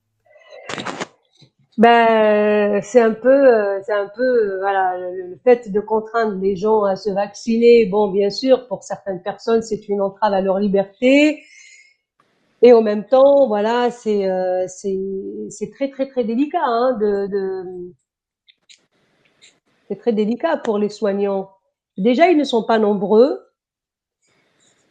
Ben, c'est un peu, euh, c'est un peu, euh, voilà, le, fait de contraindre les gens à se vacciner. Bon, bien sûr, pour certaines personnes, c'est une entrave à leur liberté. Et en même temps, voilà, c'est, euh, c'est, c'est très, très, très délicat, hein, de, de... c'est très délicat pour les soignants. Déjà, ils ne sont pas nombreux.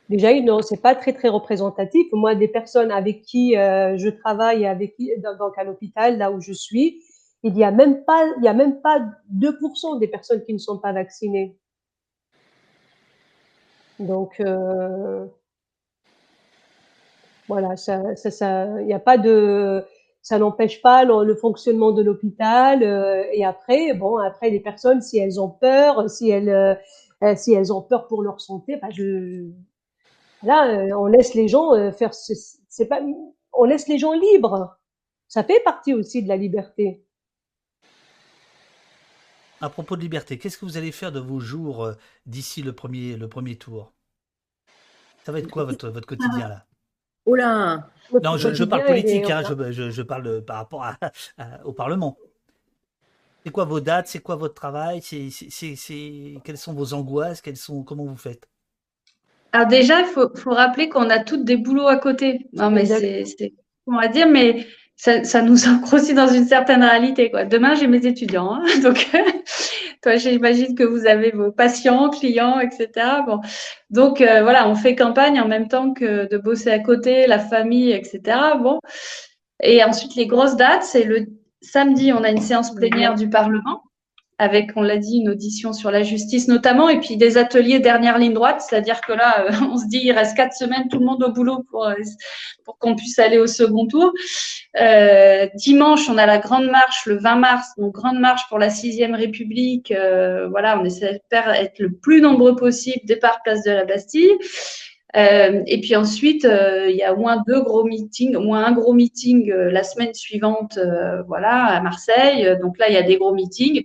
Déjà, c'est pas très très représentatif. Moi, des personnes avec qui euh, je travaille, avec qui, donc à l'hôpital, là où je suis, il y a même pas, il y a même pas 2% des personnes qui ne sont pas vaccinées. Donc euh, voilà, ça, ça, ça, n'y a pas de, ça n'empêche pas le, fonctionnement de l'hôpital. Euh, et après, bon, après les personnes, si elles ont peur, si elles, si elles ont peur pour leur santé, bah, je Là, euh, on laisse les gens euh, faire. C'est pas. On laisse les gens libres. Ça fait partie aussi de la liberté. À propos de liberté, qu'est-ce que vous allez faire de vos jours euh, d'ici le premier, le premier tour? Ça va être quoi votre, votre quotidien là? Oh là Non, je, parle politique, hein, je, parle par rapport au Parlement. C'est quoi vos dates? C'est quoi votre travail? C'est, Quelles sont vos angoisses? Quelles sont, Comment vous faites? Alors déjà, il faut, rappeler qu'on a toutes des boulots à côté. Non, mais c'est, on va dire, mais ça, nous ancre aussi dans une certaine réalité. Quoi. Demain, j'ai mes étudiants. Hein. donc, toi, j'imagine que vous avez vos patients, clients, etc. Bon. Donc, euh, voilà, on fait campagne en même temps que de bosser à côté, la famille, etc. Bon. Et ensuite, les grosses dates, c'est le samedi, on a une séance plénière du Parlement avec, on l'a dit, une audition sur la justice notamment, et puis des ateliers dernière ligne droite, c'est-à-dire que là, euh, on se dit, il reste quatre semaines, tout le monde au boulot pour, euh, pour qu'on puisse aller au second tour. Euh, dimanche, on a la grande marche le 20 mars, donc grande marche pour la sixième République. voilà, on essaie d'être le plus nombreux possible, départ place de la Bastille. et puis ensuite, il y a au moins deux gros meetings, au moins un gros meeting la semaine suivante, voilà, à Marseille. Donc là, il y a des gros meetings.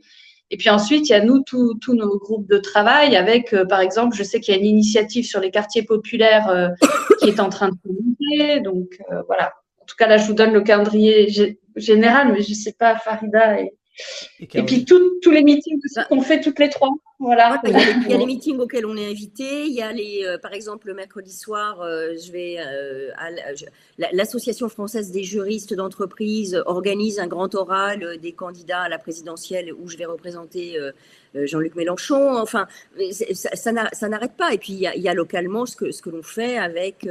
Et puis ensuite, il y a nous, tous nos groupes de travail avec, euh, par exemple, je sais qu'il y a une initiative sur les quartiers populaires euh, qui est en train de se monter. Donc euh, voilà. En tout cas, là, je vous donne le calendrier général, mais je ne sais pas, Farida et, Et, puis tous les meetings qu'on fait toutes les trois. Voilà. il, y a les, meetings auxquels on est invité. Il y a les, euh, par exemple, le mercredi soir, euh, je vais euh, l'association française des juristes d'entreprise organise un grand oral des candidats à la présidentielle où je vais représenter Jean-Luc Mélenchon. Enfin, ça, ça n'arrête pas. Et puis il y, a, il y a localement ce que ce que l'on fait avec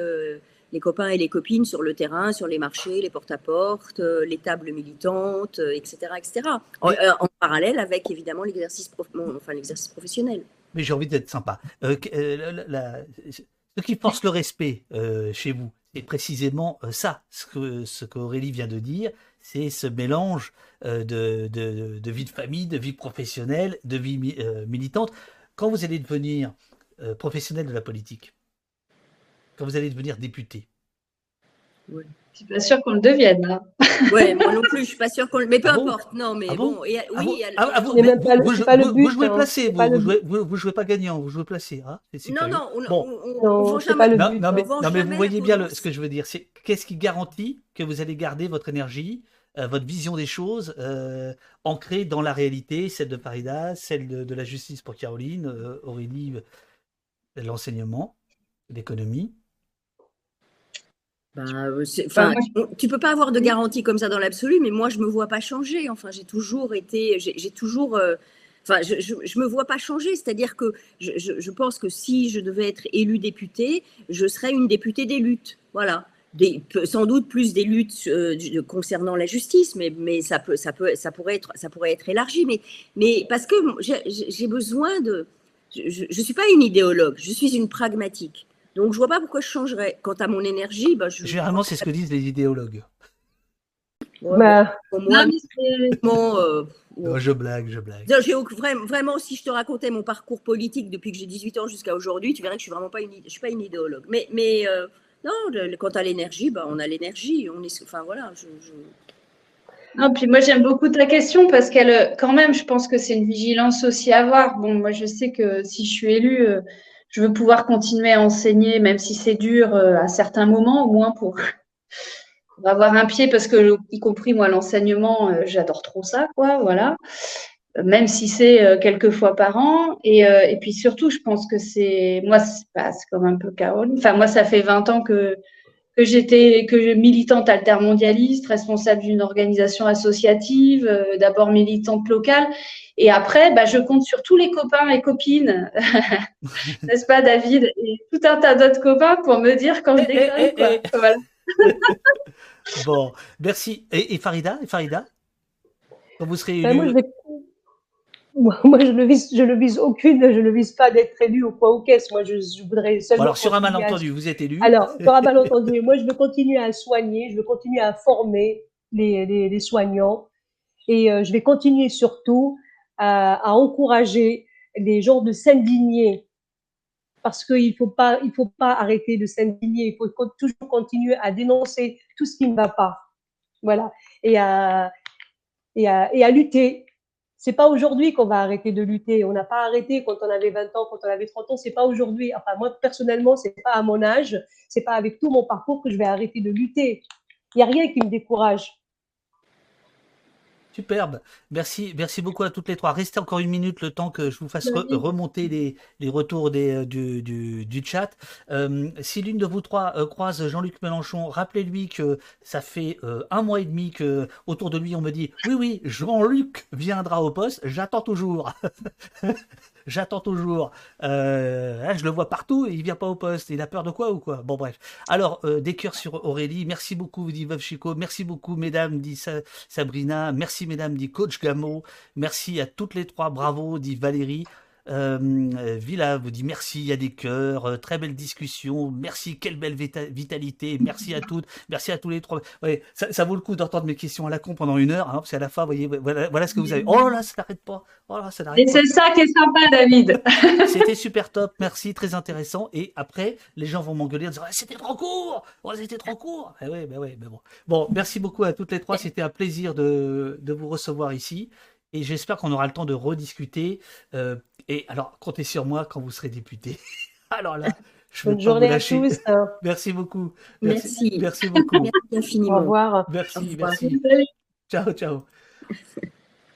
les copains et les copines sur le terrain, sur les marchés, les porte-à-porte, euh, les tables militantes, etc. Euh, etc. En, euh, en, parallèle avec évidemment l'exercice enfin, professionnel. Mais j'ai envie d'être sympa. ce qui force le respect chez vous, c'est précisément ça, ce que ce qu'Aurélie vient de dire, c'est ce mélange de, de, de, vie de famille, de vie professionnelle, de vie militante. Quand vous allez devenir professionnel de la politique, quand vous allez devenir député oui. Je suis pas sûr qu'on le devienne. Hein. Oui, moi non plus, je suis pas sûr qu'on le. Mais peu ah importe. Non, mais ah bon. Et, oui, ah vous, même pas, vous, pas le but, vous jouez hein. placé, vous, vous, jouez, vous, jouez, pas gagnant, vous jouez placé. Hein non, non, on, bon. on, on, on jamais. Non, non, mais, non, mais vous voyez bien le, ce que je veux dire. C'est qu'est-ce qui garantit que vous allez garder votre énergie, euh, votre vision des choses euh, ancrée dans la réalité, celle de Farida, celle de, de la justice pour Caroline, euh, Aurélie, l'enseignement, l'économie? Ben, euh, enfin, tu peux pas avoir de garantie comme ça dans l'absolu, mais moi je me vois pas changer. Enfin, j'ai toujours été, j'ai toujours, euh, enfin, je, je, me vois pas changer. C'est-à-dire que je, je, pense que si je devais être élue députée, je serais une députée des luttes. Voilà. Des, sans doute plus des luttes euh, concernant la justice, mais, mais ça, peut, ça, peut, ça, pourrait être, ça pourrait être élargi. Mais, mais parce que j'ai besoin de. Je ne suis pas une idéologue, je suis une pragmatique. Donc, je vois pas pourquoi je changerais. Quant à mon énergie, bah, je... généralement, c'est ce que disent les idéologues. bah... moi, euh, je blague, je blague. vraiment, si je te racontais mon parcours politique depuis que j'ai 18 ans jusqu'à aujourd'hui, tu verrais que je suis vraiment pas une, je suis pas une idéologue. Mais, mais euh, non, quant à l'énergie, bah, on a l'énergie. On est, enfin voilà. Je, Non, puis moi j'aime beaucoup ta question parce qu'elle, quand même, je pense que c'est une vigilance aussi à avoir. Bon, moi je sais que si je suis élue, euh, je veux pouvoir continuer à enseigner, même si c'est dur euh, à certains moments, au moins pour, avoir un pied, parce que, y compris moi, l'enseignement, euh, j'adore trop ça, quoi, voilà. Même si c'est euh, quelques fois par an. Et, puis surtout, je pense que c'est, moi, c'est comme un peu Caroline. Enfin, moi, ça fait 20 ans que, que j'étais militante altermondialiste, responsable d'une organisation associative, d'abord militante locale. Et après, bah, je compte sur tous les copains et copines, n'est-ce pas, David, et tout un tas d'autres copains pour me dire quand je eh, eh, déconne. Eh, bon, merci. Et, Farida, et Farida Quand vous serez ben, moi, je ne vise, je ne vise aucune, je ne vise pas d'être élu au quoi au caisse. Moi, je, voudrais seulement. alors, sur un malentendu, vous êtes élu. Alors, sur un malentendu, moi, je veux continuer à soigner, je veux continuer à former les, les, soignants et euh, je vais continuer surtout à, encourager les gens de s'indigner parce qu'il faut pas, il faut pas arrêter de s'indigner. Il faut toujours continuer à dénoncer tout ce qui ne va pas. Voilà. Et à, et à, et à lutter. C'est pas aujourd'hui qu'on va arrêter de lutter. On n'a pas arrêté quand on avait 20 ans, quand on avait 30 ans. C'est pas aujourd'hui. Enfin, moi, personnellement, c'est pas à mon âge. C'est pas avec tout mon parcours que je vais arrêter de lutter. Il n'y a rien qui me décourage. Superbe. Merci, merci beaucoup à toutes les trois. Restez encore une minute le temps que je vous fasse remonter les, les retours des, euh, du, du, du, chat. Euh, si l'une de vous trois euh, croise Jean-Luc Mélenchon, rappelez-lui que ça fait un mois et demi que autour de lui on me dit oui oui Jean-Luc viendra au poste. J'attends toujours. J'attends toujours. Euh, je le vois partout et il vient pas au poste. Il a peur de quoi ou quoi? Bon bref. Alors euh, des cœurs sur Aurélie. Merci beaucoup, dit Veuve Chico. Merci beaucoup, mesdames, dit Sabrina. Merci, mesdames, dit Coach Gameau. Merci à toutes les trois. Bravo, dit Valérie. Euh, Villa vous dit merci, il y a des cœurs, euh, très belle discussion, merci, quelle belle vitalité, merci à toutes, merci à tous les trois. Ouais, ça, ça vaut le coup d'entendre mes questions à la con pendant une heure, hein, parce qu'à la fin, vous voyez, voilà, voilà ce que vous avez. Oh là, ça n'arrête pas. Oh là, ça n'arrête Et c'est ça qui est sympa, David. c'était super top, merci, très intéressant. Et après, les gens vont m'engueuler en disant c'était trop court, oh, c'était trop court. Eh ouais, ben ouais, mais bon. Bon, merci beaucoup à toutes les trois, c'était un plaisir de, de vous recevoir ici et j'espère qu'on aura le temps de rediscuter. Euh, et alors, comptez sur moi quand vous serez député. alors là, je Bonne journée à tous. Merci beaucoup. Merci. Merci, beaucoup. Merci infiniment. Au revoir. Merci, merci. Ciao, ciao.